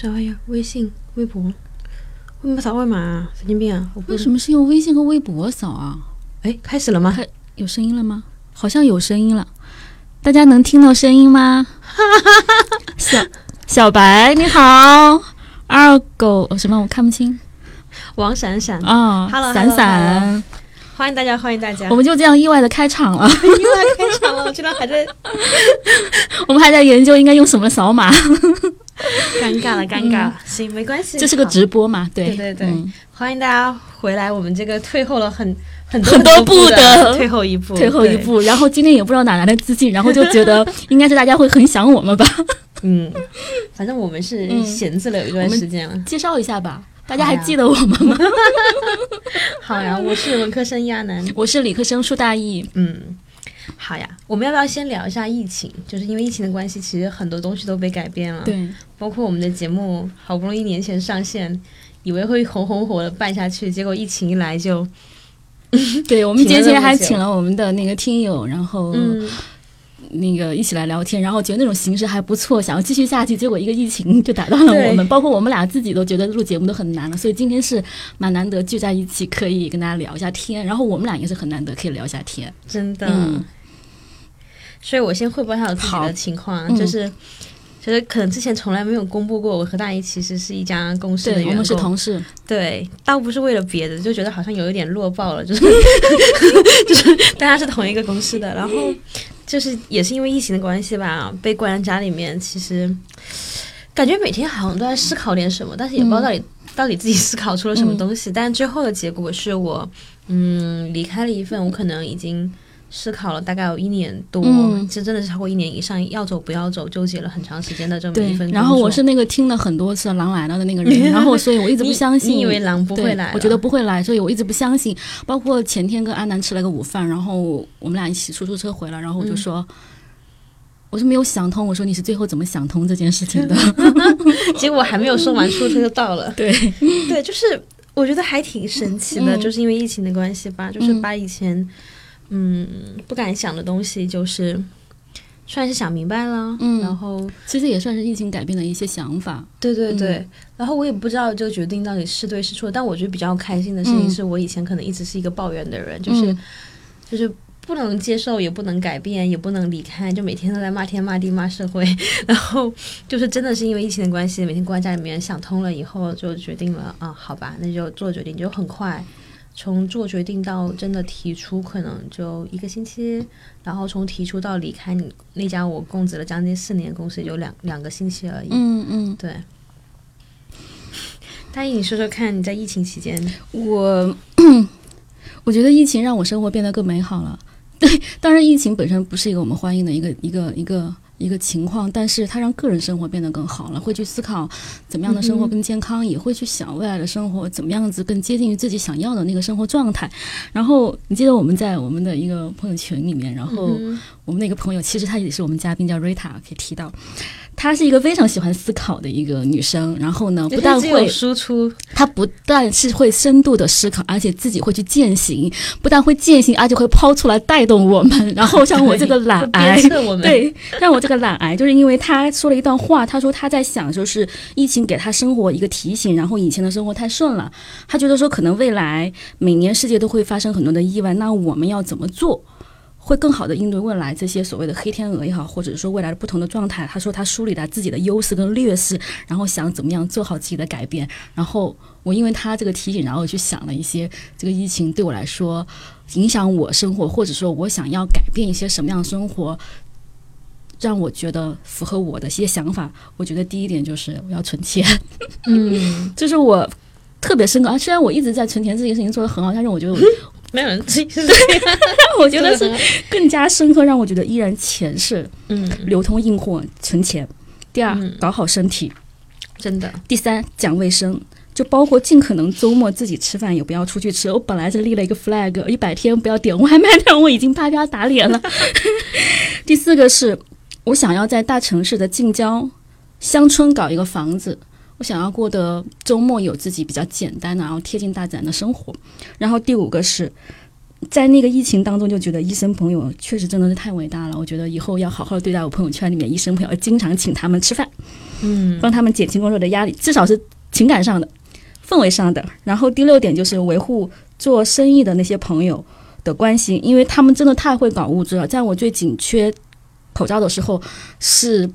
啥玩意儿？微信、微博，为什么扫二维码啊？神经病啊！我不为什么是用微信和微博扫啊？哎，开始了吗？开有声音了吗？好像有声音了，大家能听到声音吗？小小白你好，二狗什么我看不清王闪闪，啊 Hello，闪闪，欢迎大家，欢迎大家！我们就这样意外的开场了。意外开场了，我居然还在 我们还在研究应该用什么扫码，尴尬了，尴尬了。行，没关系，这是个直播嘛？对对对欢迎大家回来，我们这个退后了很很多很多步步的 退后一步，退后一。步，然后今天也不知道哪来的自信，然后就觉得应该是大家会很想我们吧。嗯，反正我们是嗯闲置了有一段时间了。介绍一下吧，大家还记得我们吗？好呀，我是文科生亚楠。我是理科生树大义，嗯，好呀，我们要不要先聊一下疫情？就是因为疫情的关系，其实很多东西都被改变了。，对，包括我们的节目，好不容易年前上线，以为会红红火的办下去，结果疫情一来就，对，我们节前还请了我们的那个听友，然后嗯，那个一起来聊天，然后觉得那种形式还不错，想要继续下去，结果一个疫情就打断了我们，包括我们俩自己都觉得录节目都很难了，所以今天是蛮难得聚在一起，可以跟大家聊一下天，然后我们俩也是很难得可以聊一下天，真的。嗯所以我先汇报一下我自己的情况就是。就是可能之前从来没有公布过，我和大姨其实是一家公司的对，员工。我们是同事，对，倒不是为了别的，就觉得好像有一点弱爆了，就是 就是大家是同一个公司的，然后就是也是因为疫情的关系吧，被关在家里面，其实感觉每天好像都在思考点什么，但是也不知道到底、到底自己思考出了什么东西。但最后的结果是我嗯离开了一份我可能已经。思考了大概有一年多，嗯这真的是超过一年以上，要走不要走，纠结了很长时间的这么一份工，作。然后我是那个听了很多次《狼来了》的那个人，然后所以我一直不相信，你以为狼不会来？我觉得不会来，所以我一直不相信。包括前天跟阿南吃了个午饭，然后我们俩一起出租车回来，然后我就说。我是没有想通，我说你是最后怎么想通这件事情的？结果还没有说完，出租车就到了。对，对，就是我觉得还挺神奇的，嗯就是因为疫情的关系吧，就是嗯把以前嗯不敢想的东西，就是算是想明白了。嗯然后其实也算是疫情改变了一些想法。对对对，嗯然后我也不知道这个决定到底是对是错，但我觉得比较开心的事情嗯是我以前可能一直是一个抱怨的人，就是嗯就是。不能接受，也不能改变，也不能离开，就每天都在骂天骂地骂社会。然后就是真的是因为疫情的关系，每天关在家里面想通了以后，就决定了啊，好吧，那就做决定，就很快。从做决定到真的提出，可能就一个星期，然后从提出到离开你那家我供职了将近四年公司，也就两两个星期而已。嗯嗯，对。大一，你说说看，你在疫情期间，我我觉得疫情让我生活变得更美好了。对，当然疫情本身不是一个我们欢迎的一个一个一个一个情况，但是它让个人生活变得更好了，会去思考怎么样的生活更健康，也会去想未来的生活怎么样子更接近于自己想要的那个生活状态。然后你记得我们在我们的一个朋友群里面，然后嗯我们那个朋友其实她也是我们嘉宾，叫 Rita，，可以提到。她是一个非常喜欢思考的一个女生，然后呢，不但会输出，她不但是会深度的思考，而且自己会去践行，不但会践行，而且会抛出来带动我们。然后像我这个懒癌 对，像我这个懒癌，就是因为他说了一段话，他说他在想，就是疫情给他生活一个提醒，然后以前的生活太顺了，他觉得说可能未来每年世界都会发生很多的意外，那我们要怎么做？会更好的应对未来这些所谓的黑天鹅也好，或者说未来的不同的状态。他说他梳理了自己的优势跟劣势，然后想怎么样做好自己的改变。然后我因为他这个提醒，然后去想了一些这个疫情对我来说影响我生活，或者说我想要改变一些什么样的生活，让我觉得符合我的一些想法。我觉得第一点就是我要存钱，嗯，就是我特别深刻啊。虽然我一直在存钱这件事情做得很好，但是我觉得我 没有人自己是这样，我觉得是更加深刻，让我觉得依然钱是嗯，流通硬货，存钱。第二嗯，搞好身体。真的，第三，讲卫生，就包括尽可能周末自己吃饭也不要出去吃。我本来是立了一个 flag，一百天不要点外卖，但我已经啪啪打脸了。第四个是我想要在大城市的近郊乡村搞一个房子。我想要过得周末有自己比较简单的，然后贴近大自然的生活。然后第五个是在那个疫情当中，就觉得医生朋友确实真的是太伟大了。我觉得以后要好好对待我朋友圈里面医生朋友，要经常请他们吃饭，嗯帮他们减轻工作的压力，至少是情感上的、氛围上的。然后第六点就是维护做生意的那些朋友的关系，因为他们真的太会搞物质了。在我最紧缺口罩的时候，是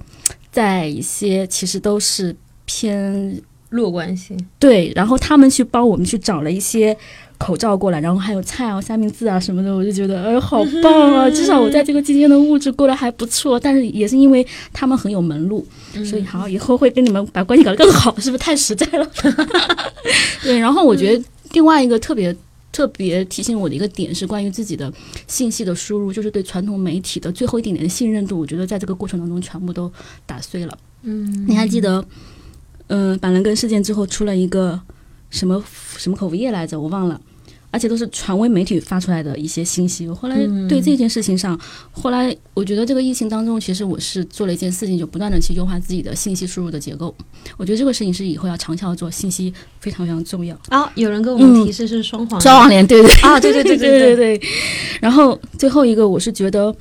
在一些其实都是偏弱关系，对，然后他们去帮我们去找了一些口罩过来，然后还有菜啊、三明治啊什么的，我就觉得哎，好棒啊！至少我在这个期间的物质过得还不错，但是也是因为他们很有门路，所以好以后会跟你们把关系搞得更好，是不是太实在了？对，然后我觉得另外一个特别。特别提醒我的一个点是关于自己的信息的输入，就是对传统媒体的最后一点点的信任度，我觉得在这个过程当中全部都打碎了。嗯，你还记得，嗯、板蓝根事件之后出了一个什么什么口服液来着？我忘了，而且都是权威媒体发出来的一些信息。我后来对这件事情上，后来我觉得这个疫情当中，其实我是做了一件事情，就不断的去优化自己的信息输入的结构。我觉得这个事情是以后要长效做，信息非常非常重要。啊，有人跟我们提示是双黄，双黄连，对对啊，对对对对对 对对。然后最后一个，我是觉得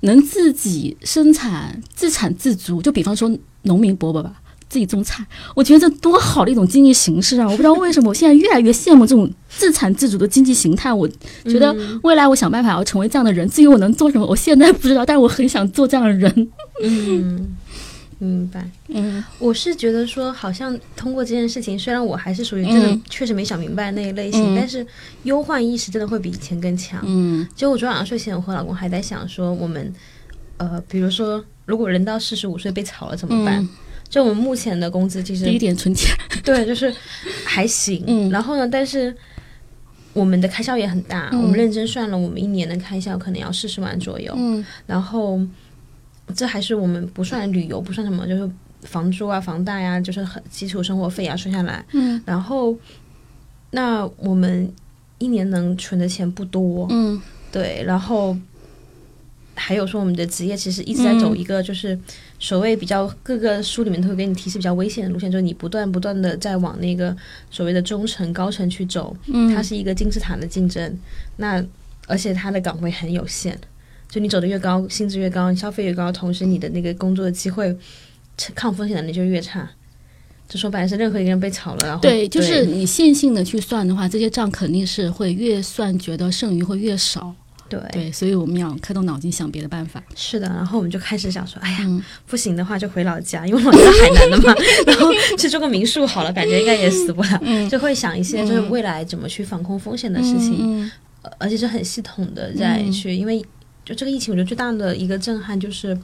能自己生产、自产自足，就比方说农民伯伯吧，自己种菜，我觉得这多好的一种经济形式啊！我不知道为什么我现在越来越羡慕这种自产自主的经济形态。我觉得未来我想办法要成为这样的人，至于我能做什么，我现在不知道，但是我很想做这样的人。嗯，明白。嗯我是觉得说，好像通过这件事情，虽然我还是属于真的嗯确实没想明白那一类型，嗯但是忧患意识真的会比以前更强。嗯就我昨晚上睡前，我和老公还在想说，我们呃，比如说，如果人到四十五岁被炒了怎么办？嗯，就我们目前的工资其实第一点存钱。对，就是还行。嗯然后呢，但是我们的开销也很大，嗯我们认真算了，我们一年的开销可能要四十万左右。嗯然后这还是我们不算旅游，不算什么，就是房租啊、房贷啊，就是很基础生活费啊，算下来。嗯然后那我们一年能存的钱不多，嗯对，然后还有说我们的职业其实一直在走一个就是所谓比较各个书里面都会给你提示比较危险的路线，就是你不断不断的在往那个所谓的中层高层去走，嗯，它是一个金字塔的竞争，那而且它的岗位很有限，就你走的越高，薪资越高，你消费越高，同时你的那个工作的机会抗风险能力就越差。就说白了是任何一个人被炒了，然后对，就是你线性的去算的话，这些账肯定是会越算觉得剩余会越少。对。对，所以我们要开动脑筋想别的办法。是的，然后我们就开始想说，哎呀，嗯。不行的话就回老家，因为我老家在海南的嘛，然后去住个民宿好了，感觉应该也死不了，嗯。就会想一些就是未来怎么去防控风险的事情，而且是很系统的在去，因为就这个疫情，我觉得最大的一个震撼就是。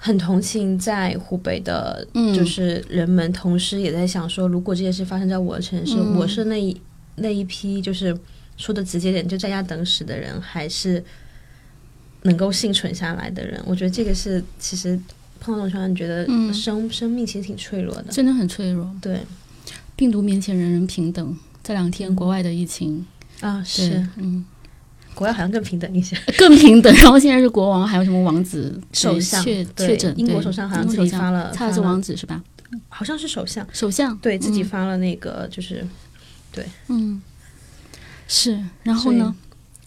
很同情在湖北的，嗯。就是人们，同时也在想说，如果这件事发生在我的城市，嗯。我是那一那一批，就是说的直接点，就在家等死的人，还是能够幸存下来的人？我觉得这个是其实碰到这种情况，觉得嗯生、生命其实挺脆弱的。真的很脆弱。对病毒面前人人平等。这两天国外的疫情，啊，对是嗯，国外好像更平等一些。更平等。然后现在是国王，还有什么王子 首相确诊，英国首相好像自己发了他是王子是吧？好像是首相首相对自己嗯发了那个，就是对嗯是。然后呢？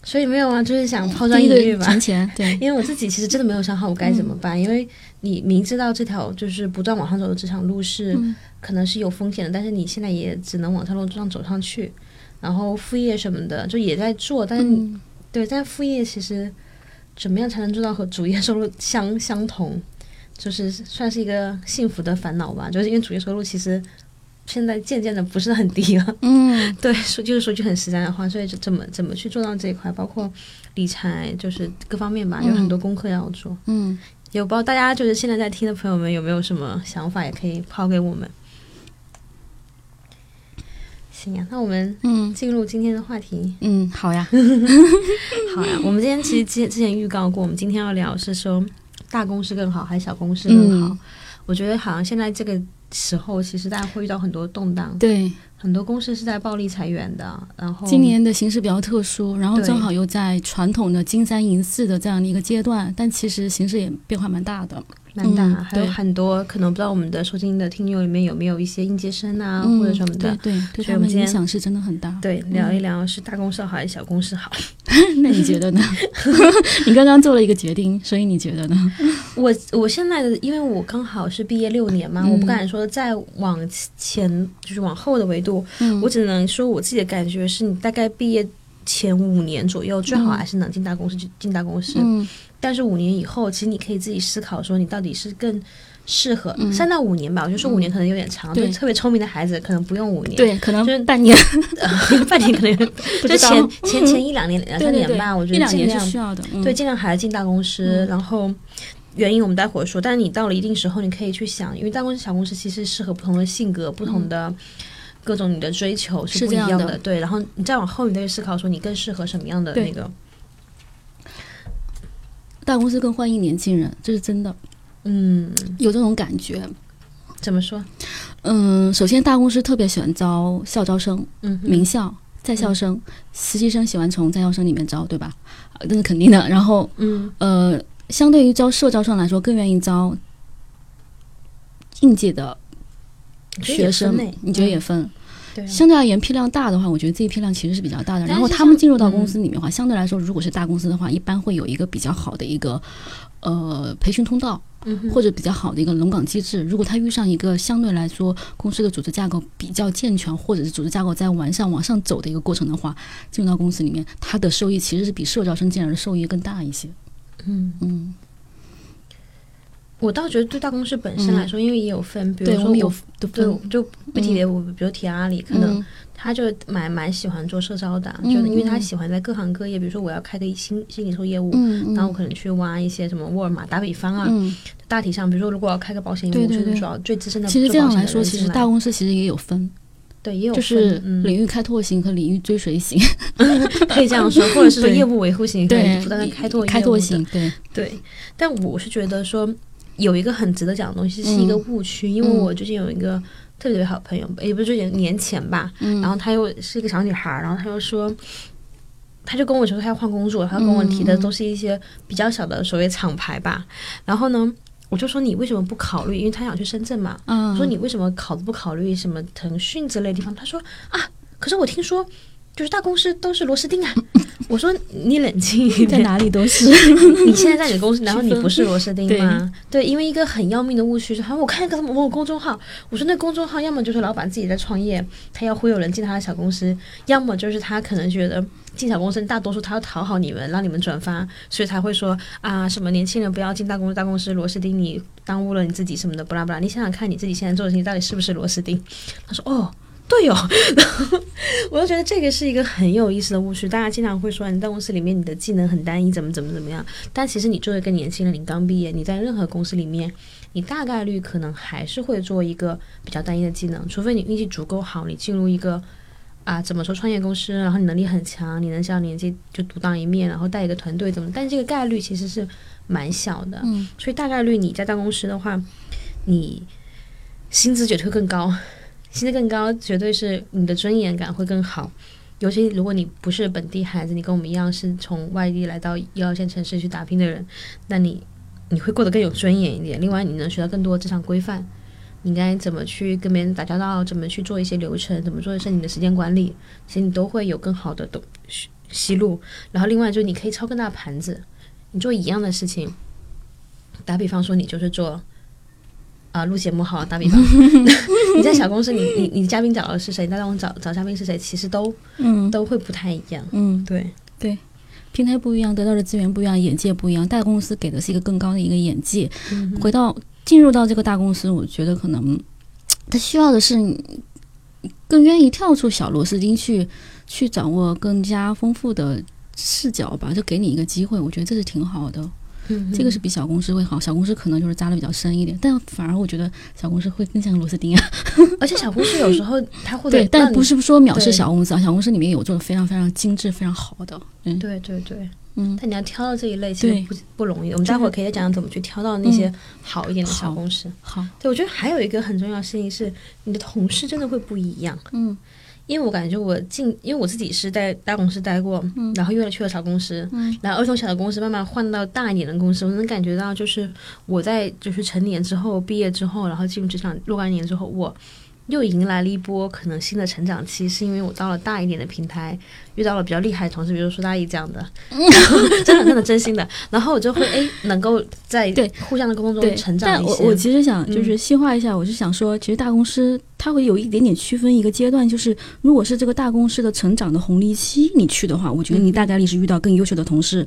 所以没有啊，就是想抛砖引玉吧。存钱，对，因为我自己其实真的没有想好我该怎么办，因为你明知道这条就是不断往上走的职场路是、嗯可能是有风险的，但是你现在也只能往这条路上走上去，然后副业什么的就也在做，但是、嗯对，但副业其实怎么样才能做到和主业收入相相同，就是算是一个幸福的烦恼吧，就是因为主业收入其实现在渐渐的不是很低了。嗯 对，说就是说句很实在的话，所以就怎么怎么去做到这一块，包括理财，就是各方面吧，有很多功课要做。嗯，有不知道大家就是现在在听的朋友们有没有什么想法，也可以抛给我们。行呀，那我们嗯进入今天的话题。嗯，好呀，好呀，我们今天其实之之前预告过，我们今天要聊是说大公司更好还是小公司更好。嗯我觉得好像现在这个时候，其实大家会遇到很多动荡，对，很多公司是在暴力裁员的，然后今年的形势比较特殊，然后正好又在传统的金三银四的这样的一个阶段，但其实形势也变化蛮大的。蛮大，嗯还有对很多可能不知道我们的收听的听友里面有没有一些应届生啊，嗯，或者什么的。对对，我们今天们影响是真的很大。对，聊一聊是大公司好还是小公司好？那你觉得呢？你刚刚做了一个决定，所以你觉得呢？我我现在的，因为我刚好是毕业六年嘛，嗯我不敢说再往前，就是往后的维度，嗯我只能说我自己的感觉是你大概毕业前五年左右，最好还是能进大公司就进大公司。嗯但是五年以后，其实你可以自己思考说，你到底是更适合嗯三到五年吧。我就说五年可能有点长，对对特别聪明的孩子可能不用五年，对，可能就是半年 半年可能 就前前前一两年两三年吧，我觉一两年得尽量是需要的。嗯对，尽量还是进大公司，嗯然后原因我们待会儿说。但是你到了一定时候，你可以去想，因为大公司、小公司其实适合不同的性格、不同的各种你的追求是不一样这样的对，然后你再往后，你再去思考说你更适合什么样的那个。大公司更欢迎年轻人，这是真的，嗯，有这种感觉。怎么说？嗯，首先大公司特别喜欢招校招生、嗯，名校、在校生、实习生喜欢从在校生里面招，对吧？啊这是肯定的。然后嗯呃，相对于招社招生来说，更愿意招应届的学生你觉得也嗯分？相对而言，批量大的话，我觉得这一批量其实是比较大的。然后他们进入到嗯公司里面的话，相对来说，如果是大公司的话，一般会有一个比较好的一个呃培训通道，嗯或者比较好的一个轮岗机制。如果他遇上一个相对来说公司的组织架构比较健全，或者是组织架构在完善往上走的一个过程的话，进入到公司里面，他的收益其实是比社招生进来的收益更大一些。嗯。嗯，我倒觉得对大公司本身来说，因为也有分，比如，说有我对，就不提别，我比如提阿里，可能嗯。他就蛮蛮喜欢做社招的，嗯就因为他嗯。喜欢在各行各业，比如说我要开个新新零售业务，嗯，然后我可能去挖一些什么沃尔玛，打比方啊，嗯，大体上，比如说如果要开个保险业务，就是找最资深的其实这样来说，其实大公司其实也有分，对也有就是领域开拓型和领域追随型。可以这样说，或者是说业务维护型，可对能不断的开拓开拓型，对，对，但我是觉得说有一个很值得讲的东西是一个嗯误区，因为我最近有一个特别特别好的朋友，也不是最近年前吧，嗯然后她又是一个小女孩，然后她又说。她就跟我说她要换工作，她跟我提的嗯都是一些比较小的所谓厂牌吧。然后呢，我就说你为什么不考虑？因为她想去深圳嘛。嗯，我说你为什么考不考虑什么腾讯之类的地方？她说啊，可是我听说就是大公司都是螺丝钉啊。我说你冷静一点在，哪里都是，你现在在你的公司，难道你不是螺丝钉吗？对，因为一个很要命的误区是，好像我看一个某某公众号，我说那公众号要么就是老板自己在创业，他要忽悠人进他的小公司，要么就是他可能觉得进小公司大多数他要讨好你们，让你们转发，所以才会说啊什么年轻人不要进大公司，大公司螺丝钉，你耽误了你自己什么的，不啦不啦。你想想看你自己现在做的事情到底是不是螺丝钉？他说哦。对哦，然后我就觉得这个是一个很有意思的误区。大家经常会说，你在公司里面你的技能很单一，怎么怎么怎么样。但其实你作为一个年轻人，你刚毕业，你在任何公司里面，你大概率可能还是会做一个比较单一的技能，除非你运气足够好，你进入一个啊怎么说创业公司，然后你能力很强，你能像年纪就独当一面，然后带一个团队怎么？但这个概率其实是蛮小的，嗯所以大概率你在大公司的话，你薪资绝对会更高，薪资更高绝对是你的尊严感会更好。尤其如果你不是本地孩子，你跟我们一样是从外地来到一二线城市去打拼的人，那你你会过得更有尊严一点。另外，你能学到更多职场规范，你应该怎么去跟别人打交道，怎么去做一些流程，怎么做一些你的时间管理，其实你都会有更好的东西路。然后，另外就是你可以操更大盘子，你做一样的事情，打比方说你就是做。啊，录节目好了，打比方，你在小公司，你你你嘉宾找的是谁？那让我找找嘉宾是谁？其实都嗯都会不太一样。嗯，对对，平台不一样，得到的资源不一样，眼界不一样，大公司给的是一个更高的一个眼界。嗯回到进入到这个大公司，我觉得可能他需要的是更愿意跳出小螺丝钉去去掌握更加丰富的视角吧，就给你一个机会，我觉得这是挺好的。嗯这个是比小公司会好，小公司可能就是扎的比较深一点，但反而我觉得小公司会更像螺丝钉啊。而且小公司有时候它会对，但不是说藐视小公司啊，小公司里面有做的非常非常精致、非常好的。嗯，对对对，嗯，但你要挑到这一类，其实不不容易。我们待会儿可以再讲讲怎么去挑到那些好一点的小公司。好，对，我觉得还有一个很重要的事情是，你的同事真的会不一样。嗯因为我感觉我进，因为我自己是在大公司待过，嗯然后又去了小公司，嗯然后儿童小的公司慢慢换到大一点的公司，我能感觉到，就是我在就是成年之后毕业之后，然后进入职场若干年之后，我又迎来了一波可能新的成长期，是因为我到了大一点的平台，遇到了比较厉害的同事，比如说大一这样的，真的真的真心的，然后我就会 哎能够在对互相的沟通中成，长但我一些。我其实想嗯就是细化一下，我是想说，其实大公司它会有一点点区分一个阶段，就是如果是这个大公司的成长的红利期，你去的话，我觉得你大概率是遇到更优秀的同事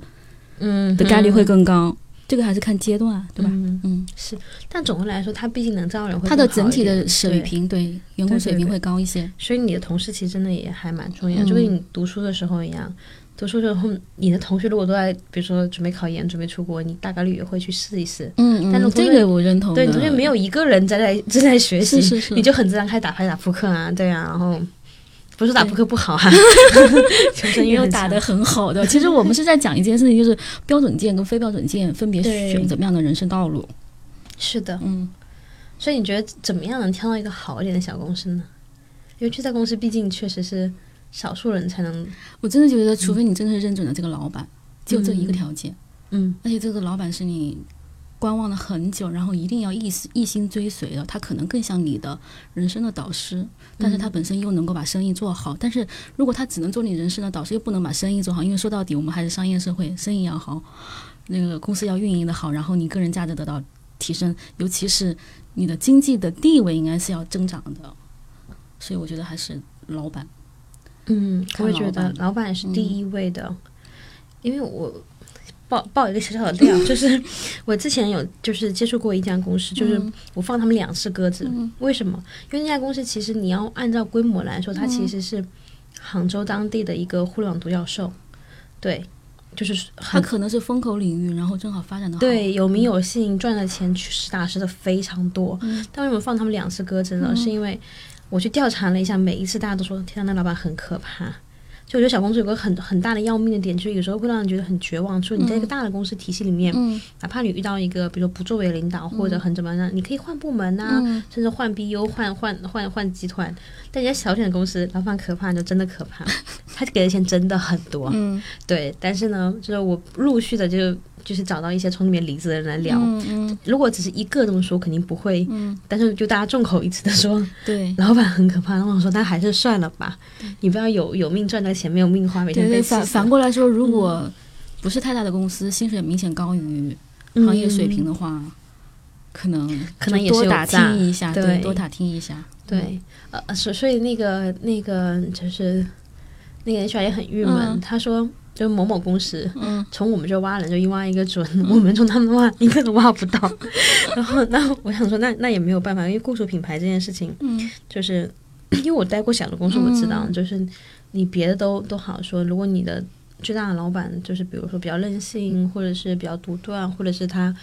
嗯的概率会更高。这个还是看阶段，对吧？嗯嗯，但总的来说，他毕竟能招人会它的整体的水平，对员工水平会高一些。所以你的同事其实真的也还蛮重要，嗯就跟你读书的时候一样。读书的时候，你的同学如果都在，比如说准备考研、准备出国，你大概率也会去试一试。嗯嗯，但是这个我认同。对，你同学没有一个人在在正在学习，是是是你就很自然开始打牌、打扑克啊，对啊，然后不是打扑克不好啊，求生没欲很强有打得很好的。其实我们是在讲一件事情，就是标准件跟非标准件分别对选怎么样的人生道路。是的。嗯，所以你觉得怎么样能挑到一个好一点的小公司呢？因为这家公司毕竟确实是少数人才能，我真的觉得，除非你真的是认准了这个老板，只有这一个条件，嗯而且这个老板是你观望了很久，然后一定要一心一心追随的，他可能更像你的人生的导师，但是他本身又能够把生意做好。但是如果他只能做你人生的导师，又不能把生意做好，因为说到底我们还是商业社会，生意要好，那个公司要运营的好，然后你个人价值得到提升，尤其是你的经济的地位应该是要增长的。所以我觉得还是老板，嗯，我也觉得老板是第一位的，因为我爆爆一个小小的料，就是我之前有就是接触过一家公司，就是我放他们两次鸽子，为什么？因为那家公司其实你要按照规模来说，它其实是杭州当地的一个互联网独角兽，对，就是很他可能是风口领域，然后正好发展的。对，有名有姓，赚的钱实打实的非常多。嗯但为什么放他们两次鸽子呢？是因为我去调查了一下，每一次大家都说天呐，那老板很可怕。就我觉得小公司有个很很大的要命的点，就是有时候会让人觉得很绝望。说你在一个大的公司体系里面，嗯哪怕你遇到一个比如说不作为的领导或者很怎么样，你可以换部门啊，嗯甚至换 BU、换换换换集团。但人家小点的公司，老板可怕就真的可怕，他给的钱真的很多。嗯对，但是呢，就是我陆续的就就是找到一些从里面离职的人来聊。嗯嗯如果只是一个这么说，肯定不会。嗯，但是就大家众口一词的说，对。老板很可怕。然后我说，那还是算了吧，你不要有有命赚那个钱，没有命花，每天被反反过来说，如果不是太大的公司，薪水明显高于行业水平的话，可能嗯可能也是多打听一下，对对，多打听一下。对，呃，所所以那个那个就是那个 HR 也很郁闷，嗯他说。就某某公司，嗯。从我们这挖人就一挖一个准，我们从他们挖一个都挖不到。然后，那我想说，那那也没有办法，因为雇主品牌这件事情，嗯。就是 因为我待过小的公司，我知道，就是你别的都都好说，如果你的最大的老板就是比如说比较任性，或者是比较独断，或者是他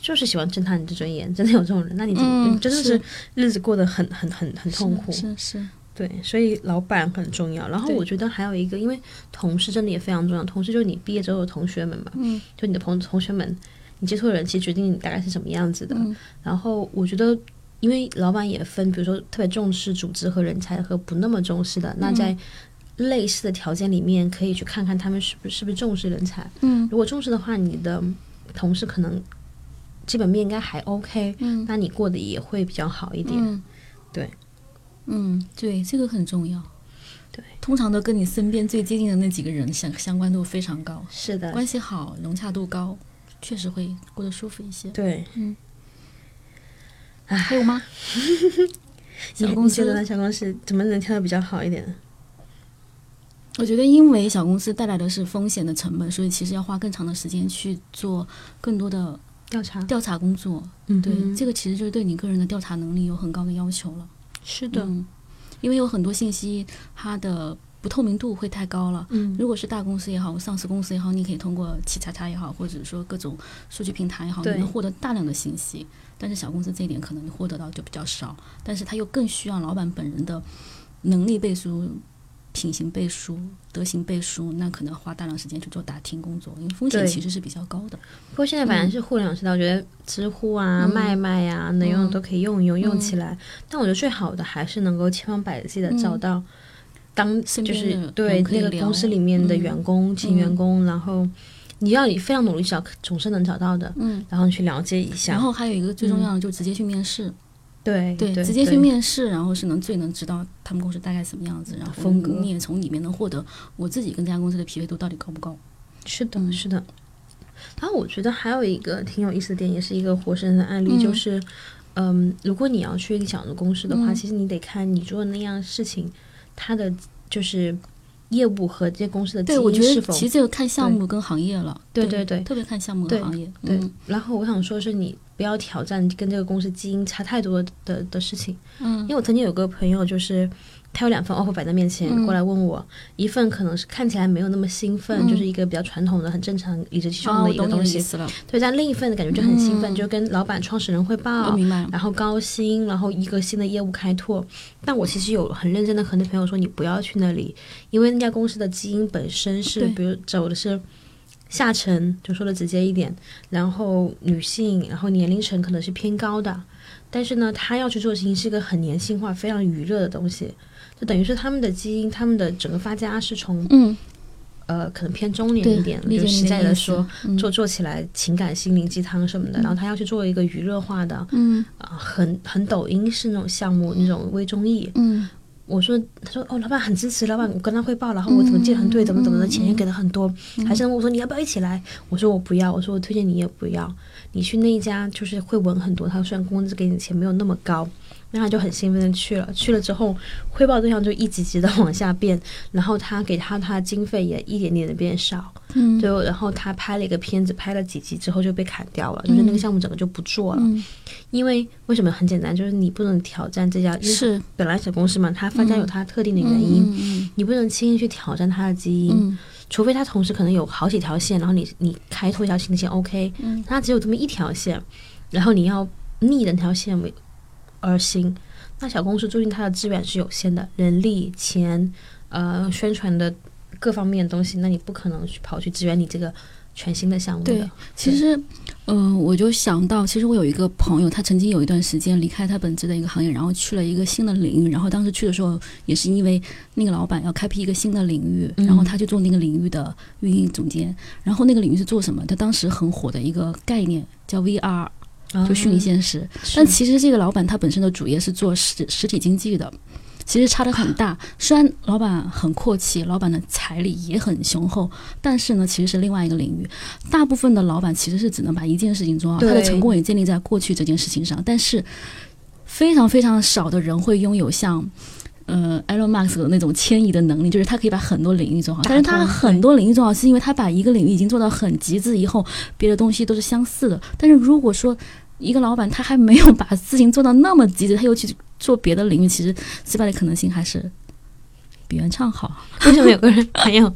就是喜欢践踏你的尊严，真的有这种人，那你怎么、嗯你真的是日子过得很很很很痛苦。是是，对，所以老板很重要。然后我觉得还有一个，因为同事真的也非常重要。同事就是你毕业之后的同学们嘛，嗯就你的朋同学们，你接触的人其实决定你大概是什么样子的。嗯然后我觉得，因为老板也分，比如说特别重视组织和人才和不那么重视的，那在类似的条件里面，可以去看看他们是不是是不是重视人才。嗯如果重视的话，你的同事可能基本面应该还 OK，、嗯那你过得也会比较好一点。嗯，对，嗯对，这个很重要。对，通常都跟你身边最接近的那几个人相相关度非常高，是的，关系好，融洽度高，确实会过得舒服一些。对。嗯还有吗？小公司你觉得呢？小公司怎么能跳的比较好一点？我觉得，因为小公司带来的是风险的成本，所以其实要花更长的时间去做更多的调查，调查工作。对，嗯对这个其实就是对你个人的调查能力有很高的要求了。是的，嗯，因为有很多信息它的不透明度会太高了。嗯如果是大公司也好，上市公司也好，你可以通过企查查也好，或者说各种数据平台也好，你能获得大量的信息。但是小公司这一点可能你获得到就比较少，但是它又更需要老板本人的能力背书、品行背书、德行背书，那可能花大量时间去做打听工作，因为风险其实是比较高的。不过现在反正是互联网时代，我觉得知乎啊、嗯。麦麦啊，能用的都可以用一用，嗯。用起来。但我觉得最好的还是能够千方百计的找到当就是对那个公司里面的嗯。员工、前员工，然后你要你非常努力找，总是能找到的。嗯，然后你去了解一下，然后还有一个最重要的，就直接去面试。对对，直接去面试，然后是能最能知道他们公司大概什么样子，然后风格。你也从里面能获得我自己跟这家公司的匹配度到底高不高。是的，嗯。是的。然后我觉得还有一个挺有意思的点，也是一个活生生的案例，嗯。就是，嗯，如果你要去一个小的公司的话，嗯。其实你得看你做的那样事情，它的就是业务和这些公司的基对，我觉因是否得其实这个看项目跟行业了。对对对对特别看项目对跟行业。对。嗯然后我想说，是你不要挑战跟这个公司基因差太多的的的事情，嗯因为我曾经有个朋友，就是他有两份 offer 摆在面前，嗯。过来问我，一份可能是看起来没有那么兴奋，嗯。就是一个比较传统的、很正常、理直气啊，壮的一个东西，对，但另一份的感觉就很兴奋，嗯。就跟老板、创始人汇报。然后高薪，然后一个新的业务开拓。但我其实有很认真的和那朋友说，你不要去那里，因为那家公司的基因本身是，比如走的是下沉，就说的直接一点，然后女性，然后年龄层可能是偏高的。但是呢，他要去做的事情是一个很年轻化、非常娱乐的东西，就等于是他们的基因、他们的整个发家是从嗯，呃可能偏中年一点，，就实在的说，，嗯做做起来情感心灵鸡汤什么的，然后他要去做一个娱乐化的嗯啊、很很抖音式那种项目，那种微综艺。嗯我说，他说哦，老板很支持，老板我跟他汇报，然后我怎么建很对，怎么怎么的，钱也给的很多，还是问我说你要不要一起来？我说我不要，我说我推荐你也不要，你去那一家就是会稳很多，他虽然工资给你的钱没有那么高。那他就很兴奋的去了，去了之后汇报对象就一级级的往下变，然后他给他他的经费也一点点的变少，嗯，就然后他拍了一个片子，拍了几集之后就被砍掉了，就是那个项目整个就不做了。嗯。因为为什么很简单，就是你不能挑战这家，因为是。本来小公司嘛，它发展有它特定的原因，嗯你不能轻易去挑战它的基因，嗯。除非它同时可能有好几条线，然后你你开拓一条新的线，OK，嗯。它只有这么一条线，然后你要逆着那条线为而行。那小公司注定它的资源是有限的，人力、钱、呃，宣传的各方面的东西，那你不可能去跑去支援你这个全新的项目的。对，其实，嗯、我就想到，其实我有一个朋友，他曾经有一段时间离开他本职的一个行业，然后去了一个新的领域。然后当时去的时候，也是因为那个老板要开辟一个新的领域，嗯然后他就做那个领域的运营总监。然后那个领域是做什么？他当时很火的一个概念叫 VR，就虚拟现实。但其实这个老板他本身的主业是做实实体经济的，其实差的很大。虽然老板很阔气，老板的财力也很雄厚，但是呢，其实是另外一个领域。大部分的老板其实是只能把一件事情做好，他的成功也建立在过去这件事情上。但是非常非常少的人会拥有像。呃，Elon Musk 的那种迁移的能力，就是他可以把很多领域做好，但是他很多领域做好，是因为他把一个领域已经做到很极致以后，别的东西都是相似的。但是如果说一个老板他还没有把事情做到那么极致，他又去做别的领域，其实失败的可能性还是比原唱好。为什么有个人朋友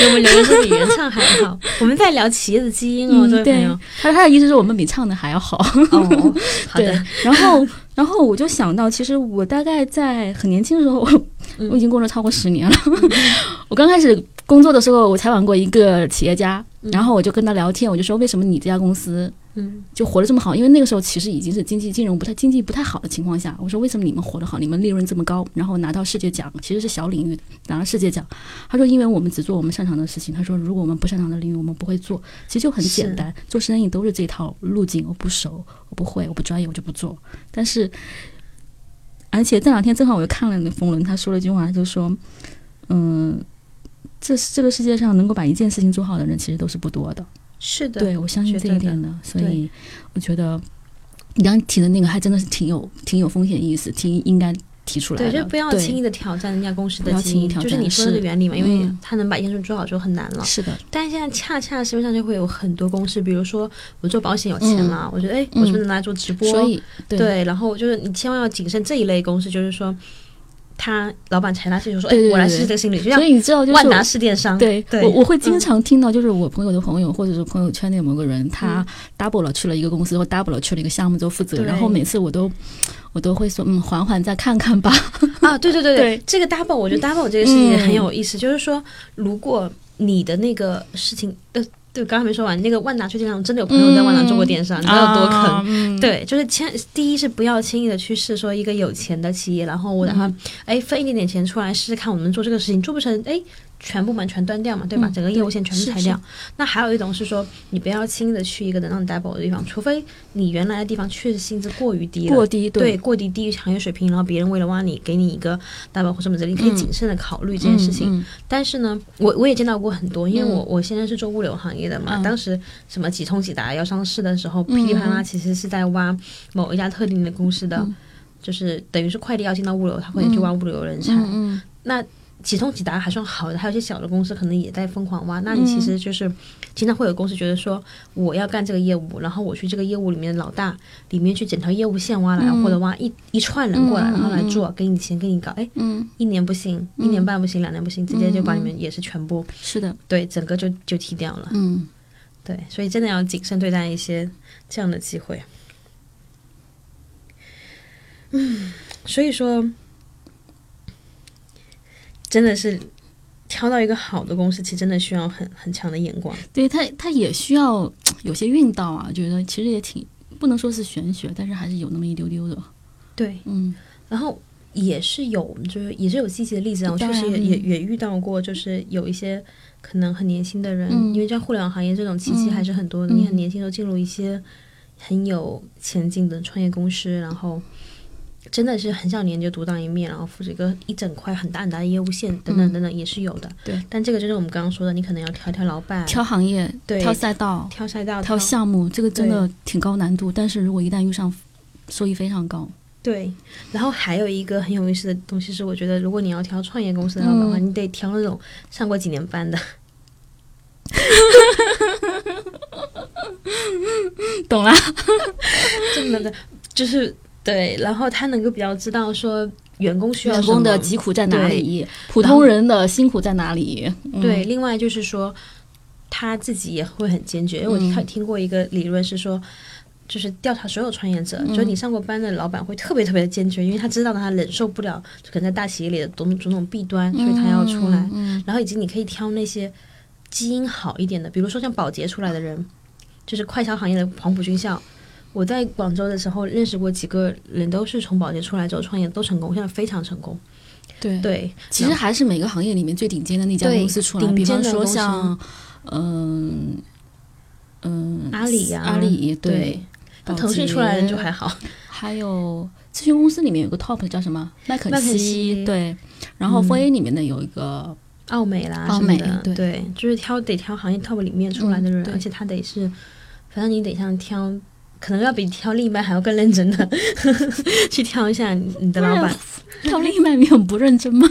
给我们留言说比原唱还好？我们在聊企业的基因哦，这位朋对友。，他他的意思是我们比唱的还要好。哦，好 对的，，然后然后我就想到，其实我大概在很年轻的时候，嗯我已经工作超过十年了。我刚开始工作的时候，我采访过一个企业家，然后我就跟他聊天，我就说为什么你这家公司嗯就活得这么好？因为那个时候其实已经是经济金融不太经济不太好的情况下，我说为什么你们活得好？你们利润这么高，然后拿到世界奖，其实是小领域拿到世界奖。他说因为我们只做我们擅长的事情。他说如果我们不擅长的领域我们不会做，其实就很简单，做生意都是这套路径。我不熟，我不会，我不专业，我就不做。但是，而且这两天正好我又看了那冯仑，他说了一句话，他就说，嗯。这这个世界上能够把一件事情做好的人，其实都是不多的。是的，对，我相信这一点的，所以我觉得你刚刚提的那个还真的是挺有挺有风险意识，挺应该提出来的。对，就不要轻易的挑战人家公司的基因，要轻易挑就是你说的原理嘛，因为嗯他能把一件事做好就很难了。是的，但是现在恰恰市面上就会有很多公司，比如说我做保险有钱了，我觉得哎，嗯我是不是能来做直播？所以对对，然后就是你千万要谨慎这一类公司，就是说他老板财大气粗说，哎我来试试这个心理，就像所以你知道，就是万达是电商，对对。我我会经嗯常听到，就是我朋友的朋友，或者是朋友圈内某个人，他 double 了去了一个公司，或 double 了去了一个项目做负责，对。然后每次我都。我都会说嗯，缓缓再看看吧。啊，对对对 对。这个 double 我觉得 double 这个事情也很有意思，就是说，如果你的那个事情，呃，对，刚刚没说完，那个万达去电商真的有朋友在万达做过电商，你知道有多坑？对，就是千第一是不要轻易的去试说一个有钱的企业，然后我打算哎分一点点钱出来试试看，我们做这个事情做不成，哎。全部门全端掉嘛，对吧？嗯整个业务线全部是裁掉。那还有一种是说，你不要轻易的去一个能让你 double 的地方，除非你原来的地方确实薪资过于低了，过低对，过低低于行业水平，然后别人为了挖你，给你一个 double 或什么之类，你可以谨慎的考虑这件事情。嗯但是呢，我我也见到过很多，因为我、我现在是做物流行业的嘛，嗯。当时什么几通几达要上市的时候，噼里啪啦其实是在挖某一家特定的公司的，就是等于是快递要进到物流，他会去挖物流人才。嗯嗯。那几通几达还算好的，还有一些小的公司可能也在疯狂挖。那你其实就是经常会有公司觉得说，我要干这个业务，然后我去这个业务里面的老大里面去整条业务线挖来，或者挖一一串人过来，然后来做，给你钱，给你搞，哎，嗯，一年不行，一年半不行，两年不行，直接就把你们也是全部是的，对整个就就踢掉了。嗯对，所以真的要谨慎对待一些这样的机会。嗯，所以说，真的是挑到一个好的公司，其实真的需要很很强的眼光。对他他也需要有些运道啊，觉得其实也挺不能说是玄学，但是还是有那么一丢丢的。对，嗯然后也是有，就是也是有积极的例子啊。我确实也也也遇到过，就是有一些可能很年轻的人，嗯因为在互联网行业这种契机还是很多的，嗯你很年轻就进入一些很有前景的创业公司，然后。真的是很小年就独当一面，然后负责一个一整块很大很大的业务线，等等等等，也是有的。对，但这个就是我们刚刚说的，你可能要挑挑老板，挑行业、对挑赛道、挑赛道、挑项目，这个真的挺高难度。但是如果一旦遇上，收益非常高。对，然后还有一个很有意思的东西是，我觉得如果你要挑创业公司的老板的话，嗯你得挑那种上过几年班的。懂了，真的的，就是对，然后他能够比较知道说员工需要员工的疾苦在哪里？普通人的辛苦在哪里？嗯对，另外就是说他自己也会很坚决，因为我嗯看听过一个理论是说。就是调查所有创业者，嗯就是你上过班的老板会特别特别的坚决，因为他知道他忍受不了可能在大企业里的种种种弊端，所以他要出来。嗯然后以及你可以挑那些基因好一点的，比如说像保洁出来的人，就是快销行业的黄埔军校。我在广州的时候认识过几个人，都是从保洁出来之后创业，都成功，现在非常成功。对对，其实还是每个行业里面最顶尖的那家公司出来，顶比方说像，嗯嗯，阿里呀、阿里对对，，那腾讯出来的洁就还好。还有咨询公司里面有个 top 叫什么麦肯锡，对，然后嗯 4A 里面的有一个，奥美啦奥美的，对对，就是挑得挑行业 top 里面出来的人，嗯而且他得是，反正你得像挑，可能要比挑另一半还要更认真的 去挑一下你你的老板。挑另一半你很不认真吗？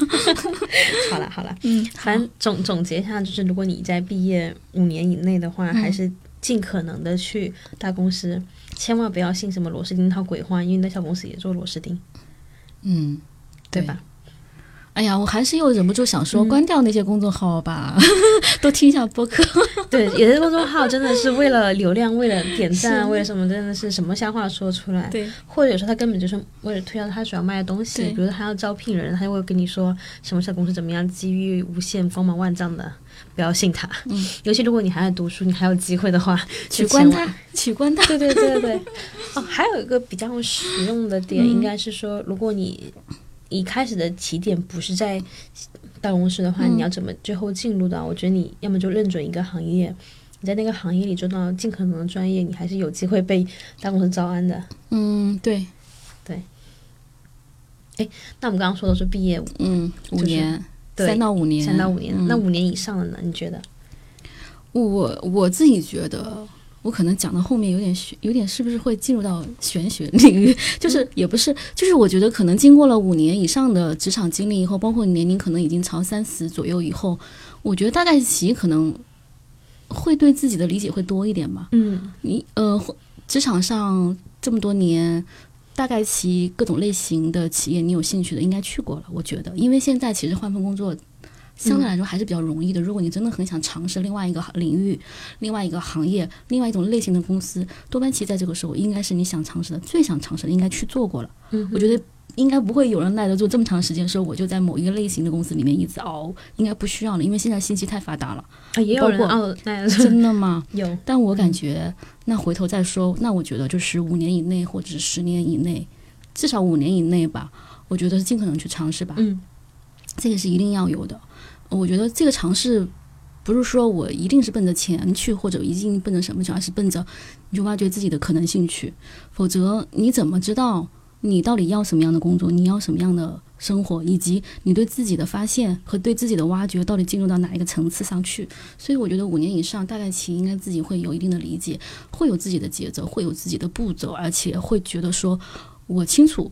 好了好了，嗯，反正总总结一下，就是如果你在毕业五年以内的话，嗯还是尽可能的去大公司，千万不要信什么螺丝钉套鬼话，因为那小公司也做螺丝钉，嗯，对吧？哎呀，我还是又忍不住想说，嗯关掉那些公众号吧，多听一下播客。对，有些公众号真的是为了 流量，为了点赞，为了什么，真的是什么瞎话说出来。对，或者有时候他根本就是为了推销他主要卖的东西，比如他要招聘人，他就会跟你说什么小公司怎么样，机遇无限，光芒万丈的，不要信他。嗯，尤其如果你还在读书，你还有机会的话，取关他，取关他。对对对对对。哦，还有一个比较实用的点，嗯应该是说，如果你一开始的起点不是在办公室的话，嗯你要怎么最后进入到？我觉得你要么就认准一个行业，你在那个行业里做到尽可能的专业，你还是有机会被大公司招安的。嗯，对，对。哎那我们刚刚说的是毕业嗯，五就是年，对三到五年，三到五年，嗯那五年以上的呢？你觉得？我我自己觉得，我可能讲到后面有点玄，有点是不是会进入到玄学领域？就是也不是，就是我觉得可能经过了五年以上的职场经历以后，包括年龄可能已经朝三十左右以后，我觉得大概其可能会对自己的理解会多一点吧。嗯你呃，职场上这么多年。大概其各种类型的企业，你有兴趣的应该去过了，我觉得，因为现在其实换份工作相对来说还是比较容易的。如果你真的很想尝试另外一个领域、另外一个行业、另外一种类型的公司，多半其实在这个时候应该是你想尝试的、最想尝试的，应该去做过了。嗯，我觉得应该不会有人耐得住这么长时间，说我就在某一个类型的公司里面一直熬，应该不需要了，因为现在信息太发达了。啊，也有人熬耐得住，真的吗？有，但我感觉，那回头再说，那我觉得就是五年以内或者是十年以内，至少五年以内吧。我觉得是尽可能去尝试吧，嗯这个是一定要有的。我觉得这个尝试不是说我一定是奔着钱去，或者一定奔着什么去，而是奔着你去挖掘自己的可能性去。否则你怎么知道你到底要什么样的工作，你要什么样的生活，以及你对自己的发现和对自己的挖掘到底进入到哪一个层次上去？所以我觉得五年以上，大概其应该自己会有一定的理解，会有自己的节奏，会有自己的步骤，而且会觉得说我清楚。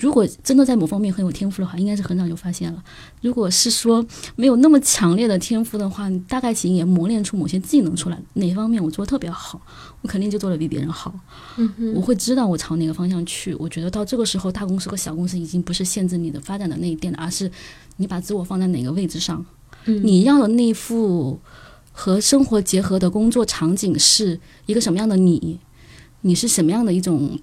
如果真的在某方面很有天赋的话，应该是很早就发现了。如果是说没有那么强烈的天赋的话，你大概其也磨练出某些技能出来。哪方面我做的特别好，我肯定就做的比别人好。我会知道我朝哪个方向去。我觉得到这个时候，大公司和小公司已经不是限制你的发展的那一点了，而是你把自我放在哪个位置上。嗯你要的那一副和生活结合的工作场景是一个什么样的你？你是什么样的一种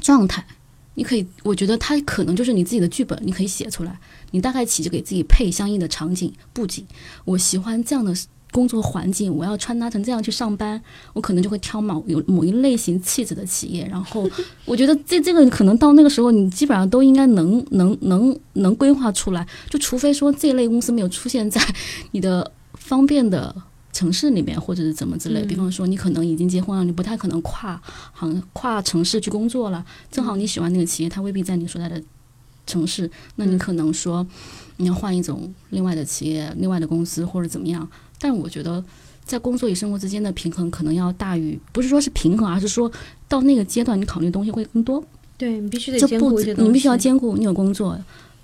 状态？你可以，我觉得它可能就是你自己的剧本，你可以写出来。你大概起就给自己配相应的场景布景。我喜欢这样的工作环境，我要穿搭成这样去上班，我可能就会挑某有某一类型气质的企业。然后，我觉得这这个可能到那个时候，你基本上都应该能能能能规划出来。就除非说这类公司没有出现在你的方便的城市里面，或者是怎么之类。嗯比方说，你可能已经结婚了，你不太可能跨行跨城市去工作了。正好你喜欢那个企业，它未必在你所在的城市，那你可能说你要换一种另外的企业、另外的公司或者怎么样。但我觉得，在工作与生活之间的平衡可能要大于，不是说是平衡，而是说到那个阶段，你考虑的东西会更多。对你必须得兼顾你必须要兼顾，你有工作。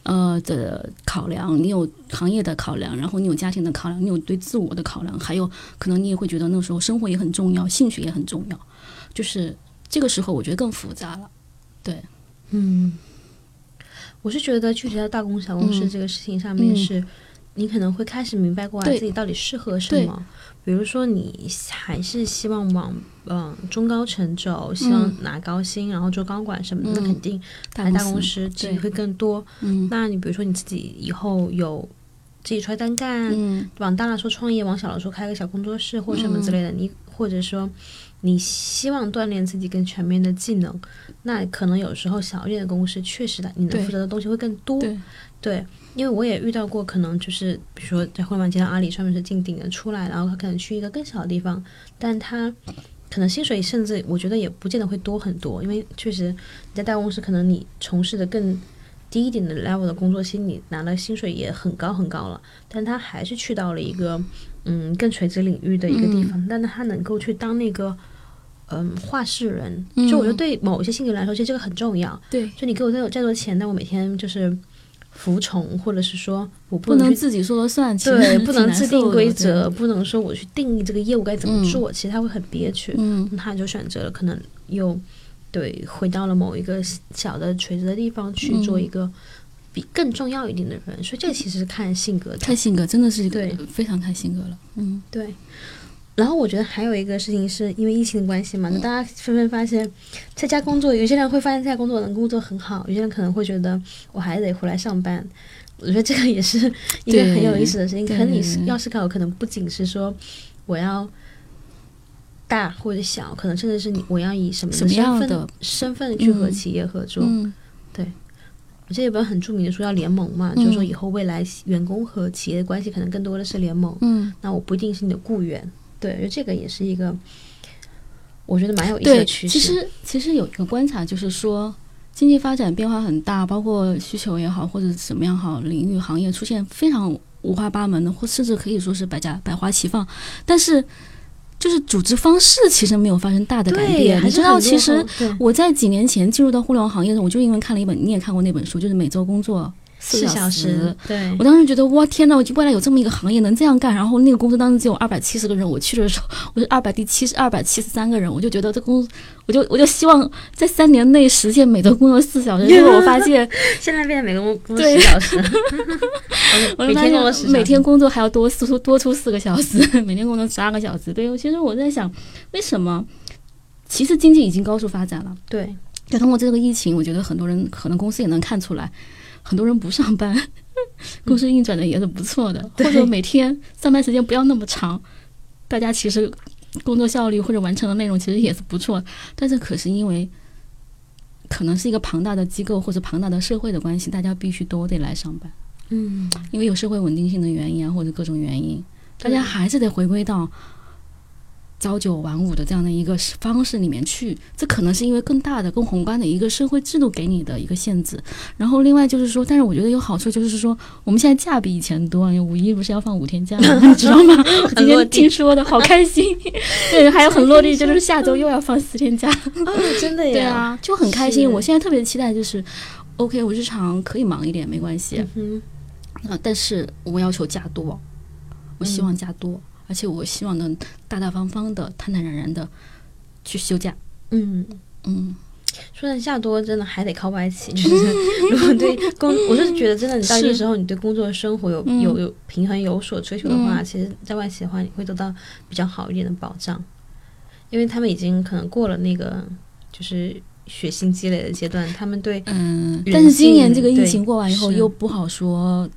呃的考量，你有行业的考量，然后你有家庭的考量，你有对自我的考量，还有可能你也会觉得那时候生活也很重要，兴趣也很重要，就是这个时候我觉得更复杂了。对，嗯，我是觉得具体到大公小公司嗯这个事情上面嗯是，你可能会开始明白过来自己到底适合什么。比如说，你还是希望往嗯中高层走，希望嗯拿高薪，然后做高管什么的，那嗯肯定来大公司机会更多。嗯。那你比如说你自己以后有自己出来单干，嗯往大了说创业，往小了说开个小工作室或什么之类的，你或者说你希望锻炼自己更全面的技能，那可能有时候小一点的公司确实的，你能负责的东西会更多。对，因为我也遇到过，可能就是比如说在互联网阶段，阿里上面是进顶的出来，然后他可能去一个更小的地方，但他可能薪水甚至我觉得也不见得会多很多，因为确实你在大公司，可能你从事的更低一点的 level 的工作，其实你拿了薪水也很高很高了，但他还是去到了一个嗯更垂直领域的一个地方，但他能够去当那个。嗯，话事人，就我觉得对某一些性格来说，其实这个很重要。对，就你给我再有再多钱，但我每天就是服从，或者是说我不不能自己说了算，对，不能制定规则，不能说我去定义这个业务该怎么嗯做，其实他会很憋屈。嗯他就选择了可能又对回到了某一个小的垂直的地方去做嗯一个比更重要一点的人，所以这其实是看性格的。看性格，真的是一个对非常看性格了。嗯，对。然后我觉得还有一个事情是因为疫情的关系嘛，那大家纷纷发现，在家工作，有些人会发现在家工作能工作很好，有些人可能会觉得我还得回来上班。我觉得这个也是 一个很有意思的事情。可能你是要思考，可能不仅是说我要大或者小，可能甚至是你我要以什么什么样身份的身份去和嗯企业合作。嗯我记得有本很著名的书叫《联盟》嘛，嗯就是说以后未来员工和企业的关系可能更多的是联盟。嗯，那我不一定是你的雇员，对，我觉得这个也是一个我觉得蛮有意思的，趋势。其实其实有一个观察，就是说经济发展变化很大，包括需求也好，或者怎么样好，领域行业出现非常五花八门的，或甚至可以说是百家百花齐放，但是就是组织方式其实没有发生大的改对，变。你知道，其实我在几年前进入到互联网行业的时候，我就因为看了一本，你也看过那本书，就是《每周工作四小时。对我当时觉得哇天呐，未来有这么一个行业能这样干。然后那个公司当时只有二百七十个人，我去的时候我是二百第七十二百七十三个人，我就觉得这公司，我就我就希望在三年内实现每周工作四小时。因为我发现 现在变成每个工工作对十小时，每我每天工作十每天工作还要多出多出四个小时，每天工作十二个小时。对，其实我在想，为什么？其实经济已经高速发展了。对就通过这个疫情，我觉得很多人可能公司也能看出来，很多人不上班，公司运转的也是不错的，对。或者每天上班时间不要那么长，大家其实工作效率或者完成的内容其实也是不错，但是可是因为可能是一个庞大的机构或者庞大的社会的关系，大家必须都得来上班，嗯，因为有社会稳定性的原因啊，或者各种原因，大家还是得回归到。朝九晚五的这样的一个方式里面去，这可能是因为更大的、更宏观的一个社会制度给你的一个限制。然后另外就是说，但是我觉得有好处，就是说我们现在假比以前多，五一不是要放五天假吗，你知道吗？我今天听说的好开心，对，还有很落地，就是下周又要放四天假，哦，真的呀，对啊，就很开心。我现在特别期待就是，OK，我日常可以忙一点没关系，嗯啊，但是我要求假多，我希望假多，而且我希望能大大方方的、坦坦然然的去休假。嗯。嗯，说的下多真的还得靠外企，就是 如果对工，我是觉得真的，你到一个时候，你对工作生活有、嗯有有平衡有所追求的话，嗯其实，在外企的话，你会得到比较好一点的保障，因为他们已经可能过了那个就是血腥积累的阶段，他们对嗯，但是今年这个疫情过完以后，又不好说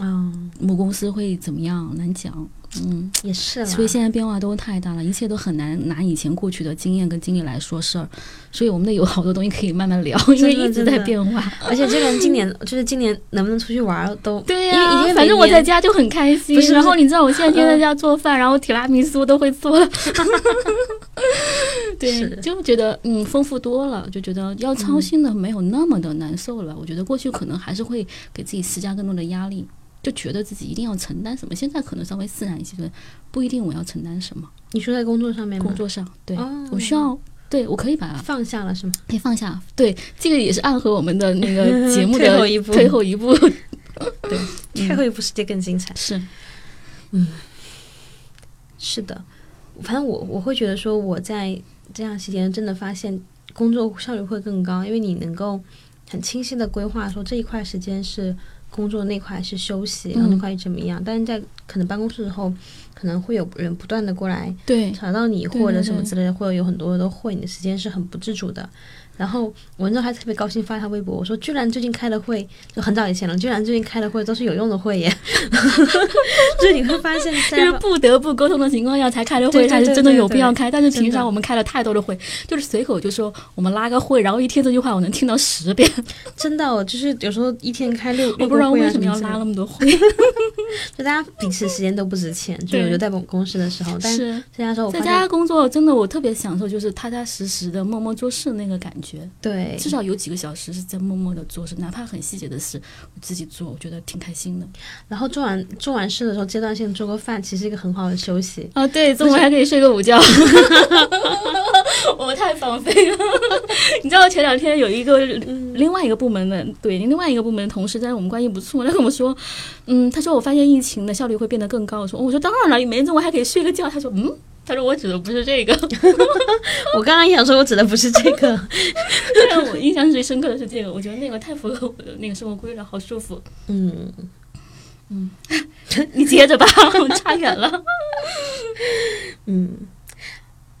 嗯、母公司会怎么样，难讲。嗯，也是啦，所以现在变化都太大了，一切都很难拿以前过去的经验跟经历来说事儿。所以我们得有好多东西可以慢慢聊，因为一直在变化。而且这个人今年 就是今年能不能出去玩儿都对因为因为反正我在家就很开心。不是然后你知道我现在天天在家做饭，然后提拉米苏都会做了。对，就觉得嗯丰富多了，就觉得要操心的没有那么的难受了。我觉得过去可能还是会给自己施加更多的压力，就觉得自己一定要承担什么。现在可能稍微自然一些，不一定我要承担什么。你说在工作上面吗工？作上，对、哦我需要，对我可以把它放下了是吗？可以放下。对，这个也是暗合我们的那个 节目的退后一步退后一步。对最后一步世界更精彩。是，嗯是的，反正我我会觉得说，我在这样期间真的发现工作效率会更高，因为你能够很清晰的规划说这一块时间是工作，那块是休息，然后那嗯块怎么样。但是在可能办公室之后，可能会有人不断的过来对，吵到你或者什么之类的，或者有很多都会，你的时间是很不自主的。然后我那时候还特别高兴发一条微博，我说居然最近开了会就很早以前了，居然最近开了会都是有用的会耶，就是你会发现就在是不得不沟通的情况下才开的会，才是真的有必要开。但是平常我们开了太多的会，就是随口就说我们拉个会，然后一天这句话我能听到十遍，真的哦，就是有时候一天开六我不知道为什么要拉那么多会。就大家彼此时间都不值钱，就对我觉得在公公司的时候，但是是在家的时候我在，家工作，真的我特别享受，就是踏踏实实的默默做事那个感觉。对，至少有几个小时是在默默的做事，哪怕很细节的事，我自己做，我觉得挺开心的。然后做完做完事的时候，阶段性做个饭，其实是一个很好的休息。啊，对，中午还可以睡个午觉。我太放飞了，你知道前两天有一个另外一个部门的，对，另外一个部门的同事，但是我们关系不错，他跟我说，嗯，他说我发现疫情的效率会变得更高。我说，我说当然了，每天中午还可以睡个觉。他说，嗯，他说我指的不是这个。我刚刚也想说，我指的不是这个，但我印象最深刻的是这个，我觉得那个太符合我的那个生活规律了，好舒服。嗯，你接着吧，我差远了。嗯，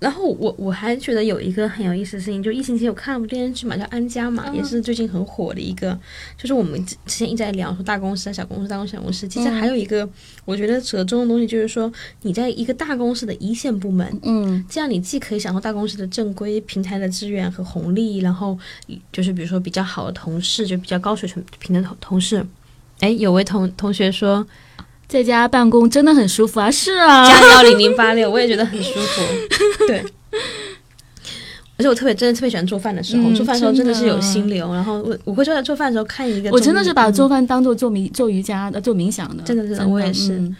然后我我还觉得有一个很有意思的事情，就疫情期间我看了部电视剧嘛，叫《安家》嘛，嗯也是最近很火的一个。就是我们之之前一直在聊说大公司、啊、小公司、大公司、小公司，其实嗯还有一个我觉得折中的东西，就是说你在一个大公司的一线部门，嗯这样你既可以享受大公司的正规平台的资源和红利，然后就是比如说比较好的同事，就比较高水平的同同事。哎，有位同同学说在家办公真的很舒服啊！是啊，加幺零零八六，我也觉得很舒服。对，而且我特别真的特别喜欢做饭的时候，嗯做饭的时候真的是有心流。然后我我会坐在做饭的时候看一个，我真的是把嗯做饭当做做冥做瑜伽的、做冥想的，真的真的我也是嗯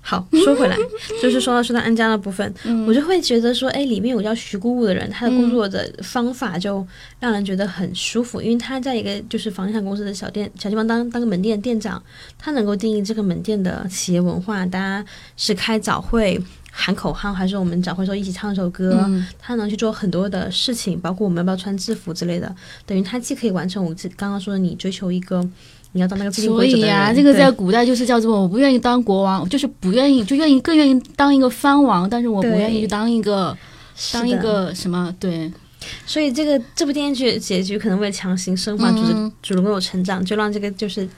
好，说回来，就是说到说到安家的部分，嗯我就会觉得说，哎，里面有叫徐姑姑的人，他的工作的方法就让人觉得很舒服，因为他在一个就是房地产公司的小店小地方当当个门店店长，他能够定义这个门店的企业文化，大家是开早会。喊口号，还是我们早会时候一起唱一首歌，嗯他能去做很多的事情，包括我们要不要穿制服之类的。等于他既可以完成我自刚刚说的，你追求一个你要当那个制定所以啊，这个在古代就是叫做我不愿意当国王，就是不愿意，就愿意更愿意当一个藩王，但是我不愿意去当一个当一个什么对，所以这个这部电视剧结局可能为了强行升华主角、嗯。主人公的成长，就让这个就是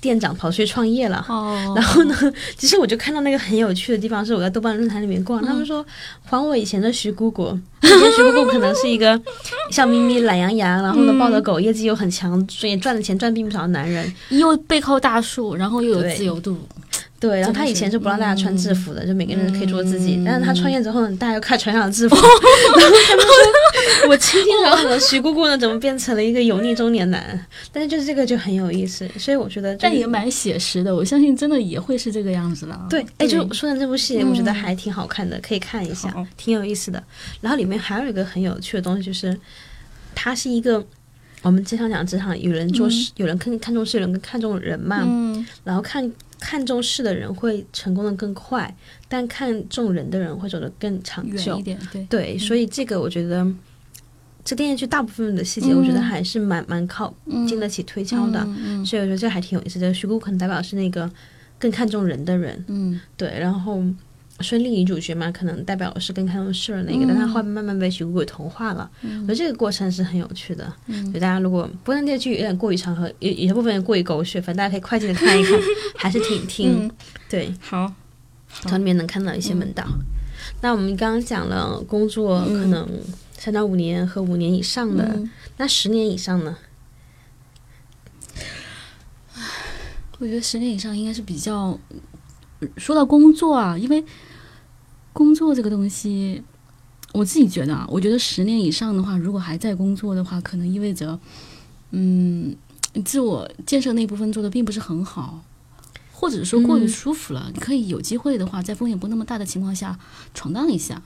店长跑出去创业了。哦。然后呢，其实我就看到那个很有趣的地方，是我在豆瓣论坛里面嗯。逛，他们说还我以前的徐姑姑，以前徐姑姑可能是一个笑眯眯、懒洋洋，然后呢嗯。抱着狗，业绩又很强，所以赚的钱赚并不少的男人。又背靠大树，然后又有自由度，对，然后他以前是不让大家穿制服的，就每个人可以做自己。嗯但是他创业之后呢，大家又开始穿上了制服。然后他们说，我青天好好的徐姑姑呢，怎么变成了一个油腻中年男？但是就是这个就很有意思，所以我觉得、就是，但也蛮写实的，我相信真的也会是这个样子的。对，哎，就说的这部戏，嗯我觉得还挺好看的，可以看一下，挺有意思的。然后里面还有一个很有趣的东西，就是它是一个我们经常讲职场，有人做事，有人看看重事，有人看重人嘛。嗯然后看看重事的人会成功的更快，但看重人的人会走得更长久一。点，对，对，所以这个我觉得。这电视剧大部分的细节，嗯我觉得还是蛮蛮靠经得起推敲的，所以我觉得这还挺有意思的。徐姑可能代表是那个更看重人的人，嗯对，然后孙俪女主角嘛，可能代表是更看重事的那个，但她后面慢慢被徐姑给同化了。我觉得这个过程是很有趣的。所以大家如果不然电视剧有点过于长和有有些部分过于狗血，反正大家可以快进的看一看，还是挺挺、嗯，对，好，从里面能看到一些门道。那我们刚刚讲了工作可能三到五年和五年以上的，嗯那十年以上呢？我觉得十年以上应该是比较。说到工作啊，因为工作这个东西，我自己觉得啊，我觉得十年以上的话，如果还在工作的话，可能意味着，嗯，自我建设那部分做的并不是很好，或者说过于嗯舒服了。你可以有机会的话，在风险不那么大的情况下闯荡一下。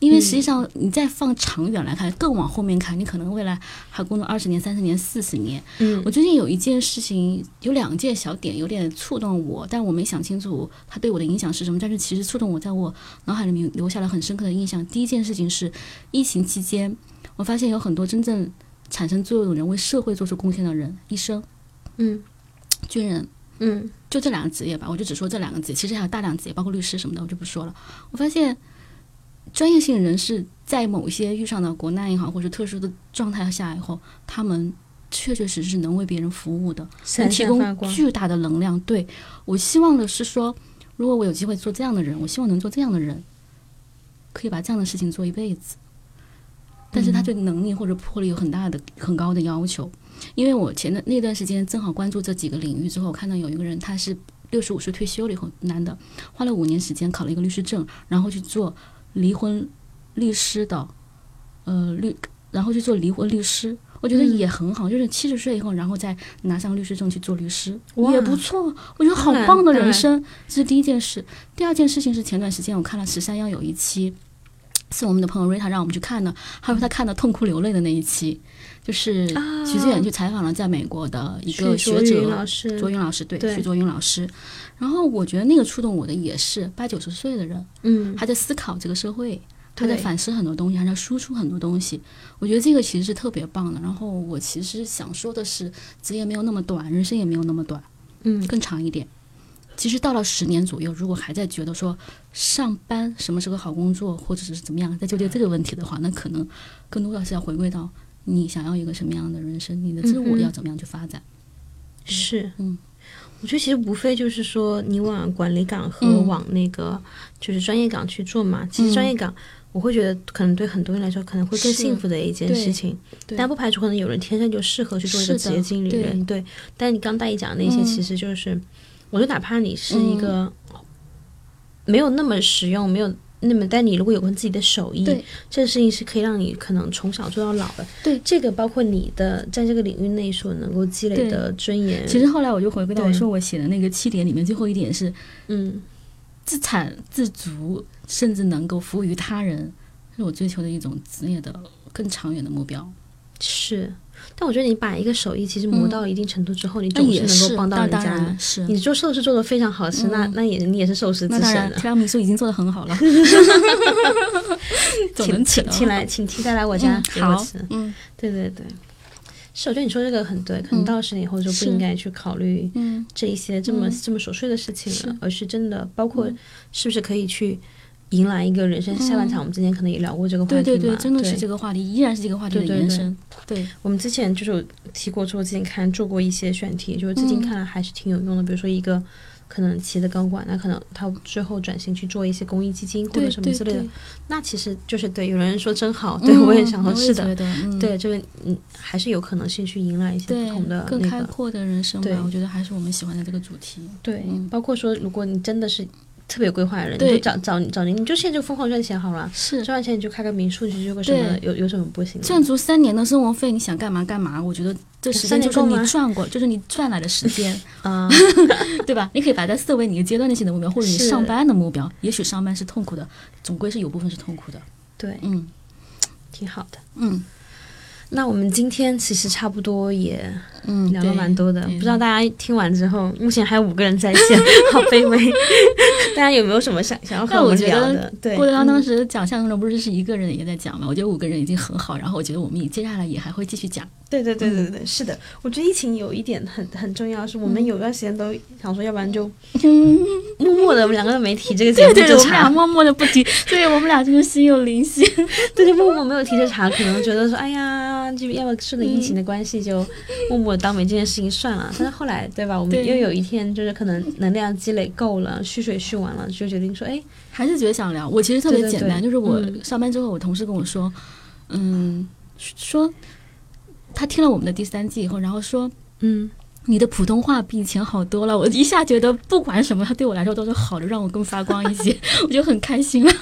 因为实际上，你再放长远来看，更往后面看，你可能未来还工作二十年、三十年、四十年，嗯我最近有一件事情，有两件小点有点触动我，但我没想清楚它对我的影响是什么。但是其实触动我，在我脑海里面留下了很深刻的印象。第一件事情是，疫情期间，我发现有很多真正产生作用的人，为社会做出贡献的人，医生、嗯军人，嗯就这两个职业吧，我就只说这两个职业，其实还有大量职业，包括律师什么的，我就不说了。我发现专业性人士在某些遇上的国难也好，或者特殊的状态下以后，他们确确实实能为别人服务的，能提供。巨大的能量。对我希望的是说，如果我有机会做这样的人，我希望能做这样的人，可以把这样的事情做一辈子。但是他对能力或者魄力有很大的、很高的要求。因为我前段那段时间正好关注这几个领域之后，我看到有一个人他是六十五岁退休了以后，男的花了五年时间考了一个律师证，然后去做离婚律师的，呃律，然后去做离婚律师。我觉得也很好，就是七十岁以后，然后再拿上律师证去做律师，也不错。我觉得好棒的人生，这是第一件事。第二件事情是前段时间我看了十三幺有一期，是我们的朋友瑞塔让我们去看的，他说他看的痛哭流泪的那一期，就是啊徐志远去采访了在美国的一个学者老师，卓云老师，对，对徐卓云老师。然后我觉得那个触动我的也是八九十岁的人，嗯，他在思考这个社会，他在反思很多东西，还在输出很多东西。我觉得这个其实是特别棒的。然后我其实想说的是，职业没有那么短，人生也没有那么短，嗯更长一点。其实到了十年左右，如果还在觉得说上班什么是个好工作，或者是怎么样，在纠结这个问题的话，那可能更多的是要回归到你想要一个什么样的人生，你的自我要怎么样去发展。是，嗯，我觉得其实无非就是说你往管理岗和嗯往那个就是专业岗去做嘛。其实专业岗，我会觉得可能对很多人来说可能会更幸福的一件事情，但不排除可能有人天生就适合去做一个职业经理人，对。但你刚大一讲的那些，嗯其实就是，我觉得哪怕你是一个没有那么实用，没有。那么，但你如果有关自己的手艺，对这个事情是可以让你可能从小做到老的。对，这个包括你的在这个领域内所能够积累的尊严。其实后来我就回归到我说我写的那个七点里面，最后一点是嗯，自产自足，甚至能够服务于他人，是我追求的一种职业的更长远的目标。是，但我觉得你把一个手艺其实磨到一定程度之后，你总是能够帮到人家的。是。你做寿司做的非常好吃，那那也你也是寿司之神了。提拉米苏已经做的很好了，请请请来，请期待来我家嗯给我好吃。嗯对对对，是，我觉得你说这个很对，可能嗯到十年以后就不应该去考虑嗯这一些这么、嗯这么琐碎的事情了是，而是真的包括嗯是不是可以去迎来一个人生下半场。我们之前可能也聊过这个话题嘛，对对对，真的是这个话题，依然是这个话题的对对对延伸。对，我们之前就是有提过，说之前看做过一些选题，就是至今嗯看来还是挺有用的。比如说一个可能企业的高管，那可能他最后转型去做一些公益基金或者什么之类的对，那其实就是对。有人说真好，对、嗯我也想说是的，对这个嗯还是有可能性去迎来一些不同的更那个。开阔的人生对吧，我觉得还是我们喜欢的这个主题。对，嗯包括说如果你真的是特别有规划的人，你就找找找你，你就现在就疯狂赚钱好了。是赚完钱你就开个民宿，你去做个什么，有有什么不行？赚足三年的生活费，你想干嘛干嘛？我觉得这时间就是你赚过，就是你赚来的时间 啊、对吧？你可以把它设为你的阶段性的目标，或者你上班的目标。也许上班是痛苦的，总归是有部分是痛苦的。对，嗯挺好的。嗯那我们今天其实差不多也嗯，聊了蛮多的，对不知道大家听完之后，目前还有五个人在线，好卑微。大家有没有什么想想要和我觉得聊的？对，郭德纲当嗯时讲相声的不是是一个人也在讲嘛？我觉得五个人已经很好，然后我觉得我们也接下来也还会继续讲。对对对对对，是的。我觉得疫情有一点很很重要，是我们有段时间都想说，要不然就默默的，我们两个都没提这个节目对我们俩默默的不提，对我们俩就是心有灵犀。对对，默默没有提这茬，可能觉得说，哎呀，就要么顺着疫情的关系，就默默地当没这件事情算了。但是后来，对吧？我们又有一天，就是可能能量积累够了，蓄水蓄完了，就决定说，哎，还是觉得想聊。我其实特别简单，对就是我嗯上班之后，我同事跟我说，嗯，说他听了我们的第三季以后，然后说嗯，你的普通话比以前好多了。我一下觉得不管什么，他对我来说都是好的，让我更发光一些，我就很开心了。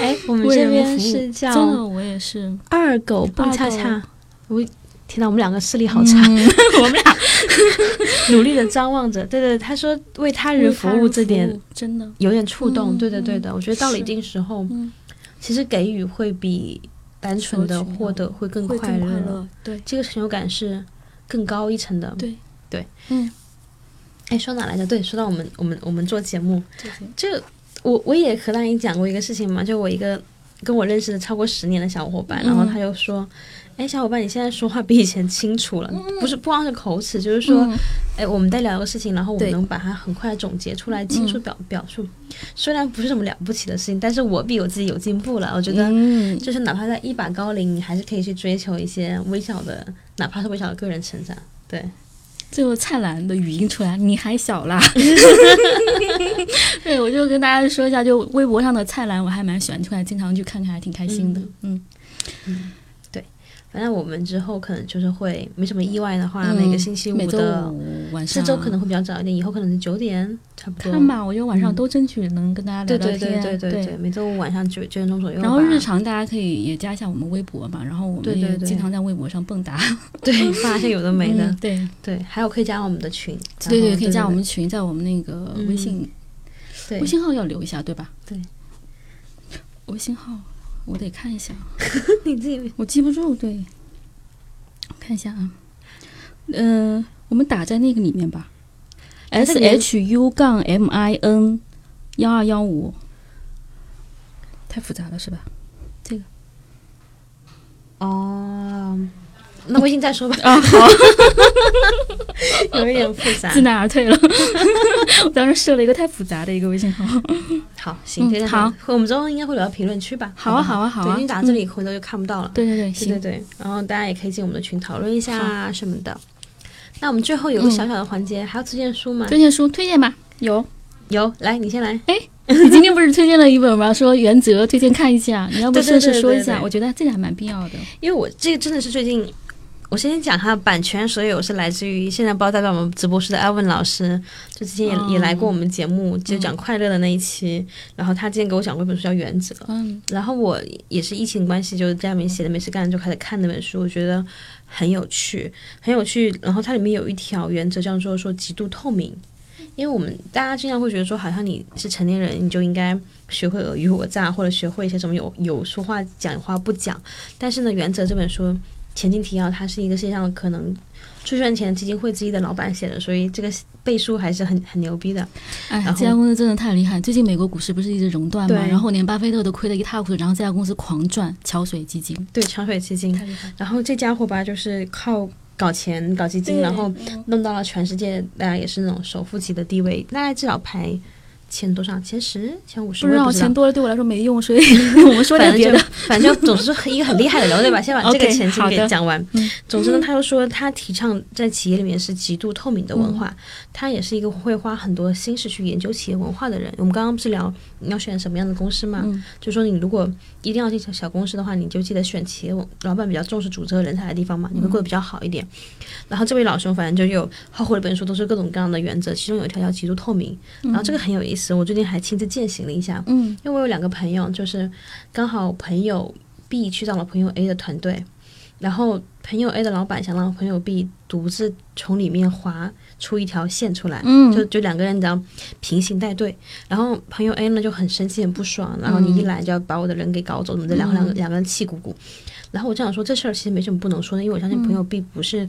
哎，我们这边是叫真的，我也是。二狗蹦恰恰，我天呐，我们两个视力好差，嗯 我们俩 努力的张望着。对对，他说为他人服务这点真的，有点触动。嗯对的对的，我觉得到了一定时候，嗯，其实给予会比单纯的获得会更快乐。更快乐。对这个成就感是更高一层的。对对，嗯，哎，说哪来着？对，说到我们我们我们做节目，就我我也和大家讲过一个事情嘛，就我一个跟我认识的超过十年的小伙伴，然后嗯他就说。哎，小伙伴，你现在说话比以前清楚了，不是不光是口齿，就是说，嗯哎，我们在聊个事情，然后我们能把它很快总结出来，清楚表、表述。虽然不是什么了不起的事情，但是我比我自己有进步了。我觉得，嗯，就是哪怕在一把高龄，你还是可以去追求一些微小的，哪怕是微小的个人成长。对，最后蔡澜的语音出来，你还小啦。对，我就跟大家说一下，就微博上的蔡澜，我还蛮喜欢出来，经常去看看，还挺开心的。嗯，反正我们之后可能就是会没什么意外的话，嗯每个星期五的晚上，这周可能会比较早一点，以后可能是九点差不多。看吧，我觉得晚上嗯都争取能跟大家聊聊天。对对对对，每周五晚上九九点钟左右。然后日常大家可以也加一下我们微博嘛，然后我们也经常在微博上蹦跶。对发一些有的没的，嗯对对，还有可以加我们的群，对对，可以加我们群，在我们那个微信对微信号要留一下，对吧？对，微信号我得看一下，你自己我记不住。对，看一下啊，嗯、我们打在那个里面吧，S 在这里 H U 杠 M I N 幺二幺五，太复杂了是吧？这个哦。那微信再说吧，啊，好，有一点复杂知。难而退了。我当时设了一个太复杂的一个微信号。好，行，嗯好，我们之后应该会留到评论区吧？好啊，好啊好啊因为打这里回头就看不到了。对对对，对对，对，然后大家也可以进我们的群讨论一下啊什么的。那我们最后有个小小的环节，还要推荐书吗？推荐书推荐吧，有。有，来你先来。你今天不是推荐了一本吗？说原则推荐看一下，你要不顺势说一下？对对我觉得这个还蛮必要的。因为我这个真的是最近，我先讲它的版权所有是来自于现在不知道代表我们直播室的艾文老师，就之前也、也来过我们节目，就讲快乐的那一期，然后他之前给我讲过一本书叫《原则》，嗯然后我也是疫情关系，就是家里面写的没事干就开始看那本书，我觉得很有趣，很有趣。然后它里面有一条原则叫做说极度透明，因为我们大家经常会觉得说，好像你是成年人，你就应该学会尔虞我诈，或者学会一些什么有有说话讲话不讲。但是呢，《原则》这本书前进提要，它是一个世界上可能最赚钱基金会之一的老板写的，所以这个背书还是很很牛逼的。哎这家公司真的太厉害。最近美国股市不是一直熔断吗？然后连巴菲特都亏得一塌糊涂，然后这家公司狂赚，桥水基金对，桥水基金。然后这家伙吧，就是靠搞钱、搞基金，然后弄到了全世界，大家也是那种首富级的地位，大概至少排前多少？前十、前五十？不知道钱多了对我来说没用，所以 我们说点别的。反正就总是一个很厉害的人，对吧？先把这个前景给讲完。嗯总之呢，他又说他提倡在企业里面是极度透明的文嗯化，他也是一个会花很多心思去研究企业文化的人。我们刚刚不是聊你要选什么样的公司嘛？嗯就说你如果一定要进小小公司的话，你就记得选企业文老板比较重视组织和人才的地方嘛，你会过得比较好一点。然后这位老兄反正就有厚厚的本书都是各种各样的原则，其中有一条叫极度透明，然后这个很有意思，我最近还亲自践行了一下。嗯。因为我有两个朋友，就是刚好朋友 B 去到了朋友 A 的团队，然后朋友 A 的老板想让朋友 B 独自从里面划出一条线出来，嗯。就就两个人你知道平行带队，然后朋友 A 呢就很生气很不爽，然后你一来就要把我的人给搞走，怎么的，然后两个两个人气鼓鼓，然后我就想说这事儿其实没什么不能说的，因为我相信朋友 B 不是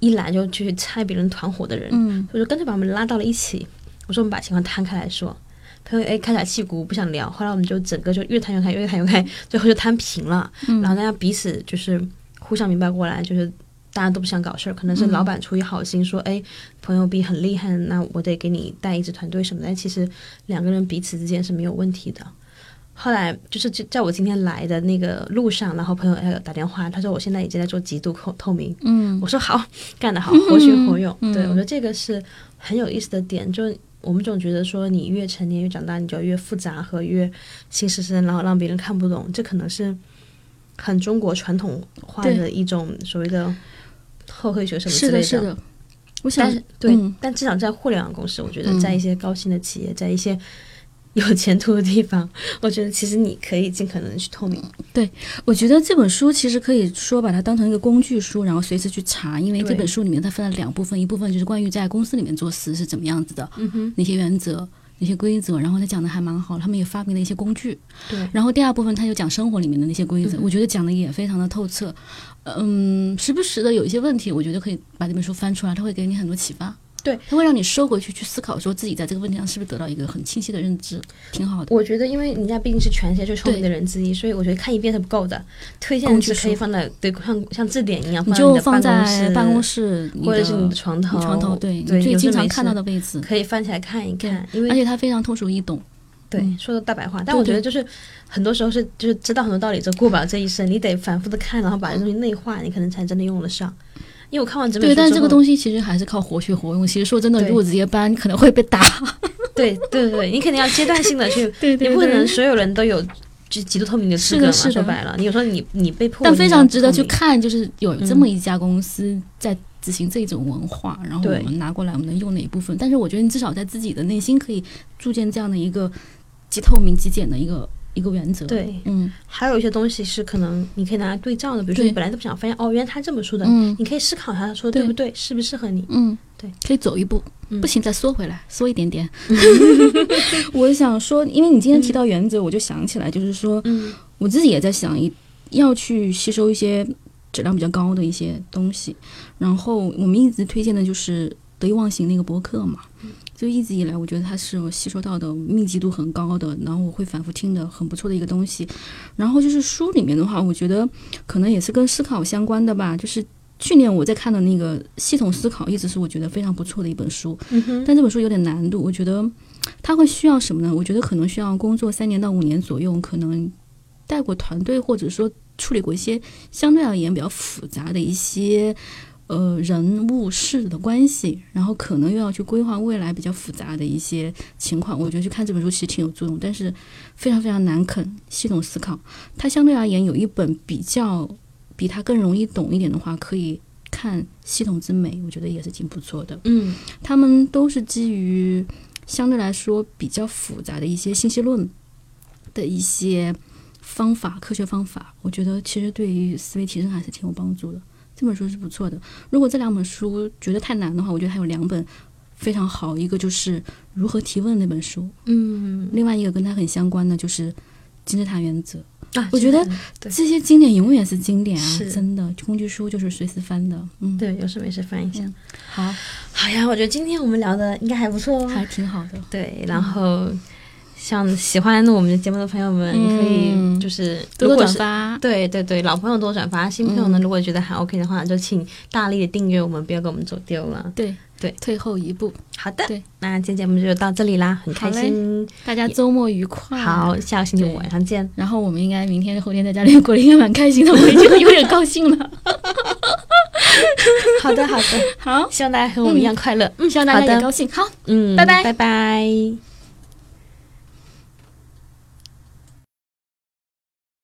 一来就去拆别人团伙的人，嗯。我就干脆把我们拉到了一起。我说我们把情况摊开来说。朋友 A 开始气鼓，不想聊，后来我们就整个就越谈越开，越谈越开，最后就摊平了。嗯然后大家彼此就是互相明白过来，就是大家都不想搞事儿，可能是嗯老板出于好心说，哎，朋友 B 很厉害，那我得给你带一支团队什么的。但其实两个人彼此之间是没有问题的。后来就是就在我今天来的那个路上，然后朋友 A 打电话，他说我现在已经在做极度透透明，嗯我说好，干得好，活学活用。嗯对我觉得这个是很有意思的点，就我们总觉得说你越成年越长大，你就要越复杂和越心思深，然后让别人看不懂，这可能是很中国传统化的一种所谓的后黑学什么之是的，类是的。我想但对，嗯。但至少在互联网公司，我觉得嗯在一些高薪的企业，在一些有前途的地方，我觉得其实你可以尽可能的去透明。对我觉得这本书其实可以说把它当成一个工具书，然后随时去查，因为这本书里面它分了两部分，一部分就是关于在公司里面做事是怎么样子的，嗯哼，那些原则。那些规则，然后他讲的还蛮好，他们也发明了一些工具。对，然后第二部分他就讲生活里面的那些规则，嗯我觉得讲的也非常的透彻。嗯，时不时的有一些问题，我觉得可以把这本书翻出来，它会给你很多启发。对，它会让你收回去去思考，说自己在这个问题上是不是得到一个很清晰的认知，挺好的。我觉得，因为人家毕竟是全世界最聪明的人之一，所以我觉得看一遍是不够的。推荐是可以放在对，像像字典一样就放在室，办公室，或者是你你的床头，床头，对对，你最经常看到的位置，可以翻起来看一看，因为而且它非常通俗易懂。对嗯说的大白话。但我觉得就是很多时候是就是知道很多道理，就过不了这一生，你得反复的看，然后把这东西内化，你可能才真的用得上。因为我看完整本对，但这个东西其实还是靠活学活用。其实说真的，如果直接搬，可能会被打。对对对，你肯定要阶段性的 去，对你不可能所有人都有极极度透明的资格嘛。说白了，你有时候你你被迫，但非常值得去。看，就是有这么一家公司在执行这种文化，然后我们拿过来，我们能用哪一部分？但是我觉得你至少在自己的内心可以铸建这样的一个极透明、极简的一个一个原则。，对，嗯。还有一些东西是可能你可以拿来对照的，比如说你本来都不想，发现哦，原来他这么说的，嗯。你可以思考一下，他说的对。对不对，适不适合你？嗯，对，可以走一步，嗯。不行再缩回来，缩一点点。我想说，因为你今天提到原则，我就想起来，就是说嗯。我自己也在想，一要去吸收一些质量比较高的一些东西。然后我们一直推荐的就是得意忘形那个博客嘛，就一直以来我觉得它是我吸收到的密集度很高的，然后我会反复听的很不错的一个东西。然后就是书里面的话，我觉得可能也是跟思考相关的吧，就是。去年我在看的那个系统思考，一直是我觉得非常不错的一本书。嗯哼，但这本书有点难度，我觉得它会需要什么呢？我觉得可能需要工作三年到五年左右，可能带过团队，或者说处理过一些相对而言比较复杂的一些呃人物事的关系，然后可能又要去规划未来比较复杂的一些情况。我觉得去看这本书其实挺有作用，但是非常非常难啃。系统思考，它相对而言有一本比较比它更容易懂一点的话，可以看《系统之美》，我觉得也是挺不错的。嗯他们都是基于相对来说比较复杂的一些信息论的一些方法、科学方法，我觉得其实对于思维提升还是挺有帮助的。这本书是不错的。如果这两本书觉得太难的话，我觉得还有两本非常好，一个就是如何提问那本书，嗯另外一个跟它很相关的就是金字塔原则。啊，我觉得这些经典永远是经典啊，真的。工具书就是随时翻的，嗯，对，有事没事翻一下。嗯好，好呀，我觉得今天我们聊的应该还不错哦。还挺好的。对，然后像喜欢我们的节目的朋友们，你可以嗯就是多多转发，对对对，老朋友多转发，新朋友呢，嗯如果觉得还 OK 的话，就请大力的订阅我们，不要给我们走丢了。对对退后一步。好的，那今天节目就到这里啦，很开心。大家周末愉快。好，下个星期五晚上见。然后我们应该明天后天在家里过得应该蛮开心的，我已经有点高兴了。好的，好的，好，希望大家和我们一样快乐。嗯，希望大家也高兴。好，嗯，拜拜拜拜。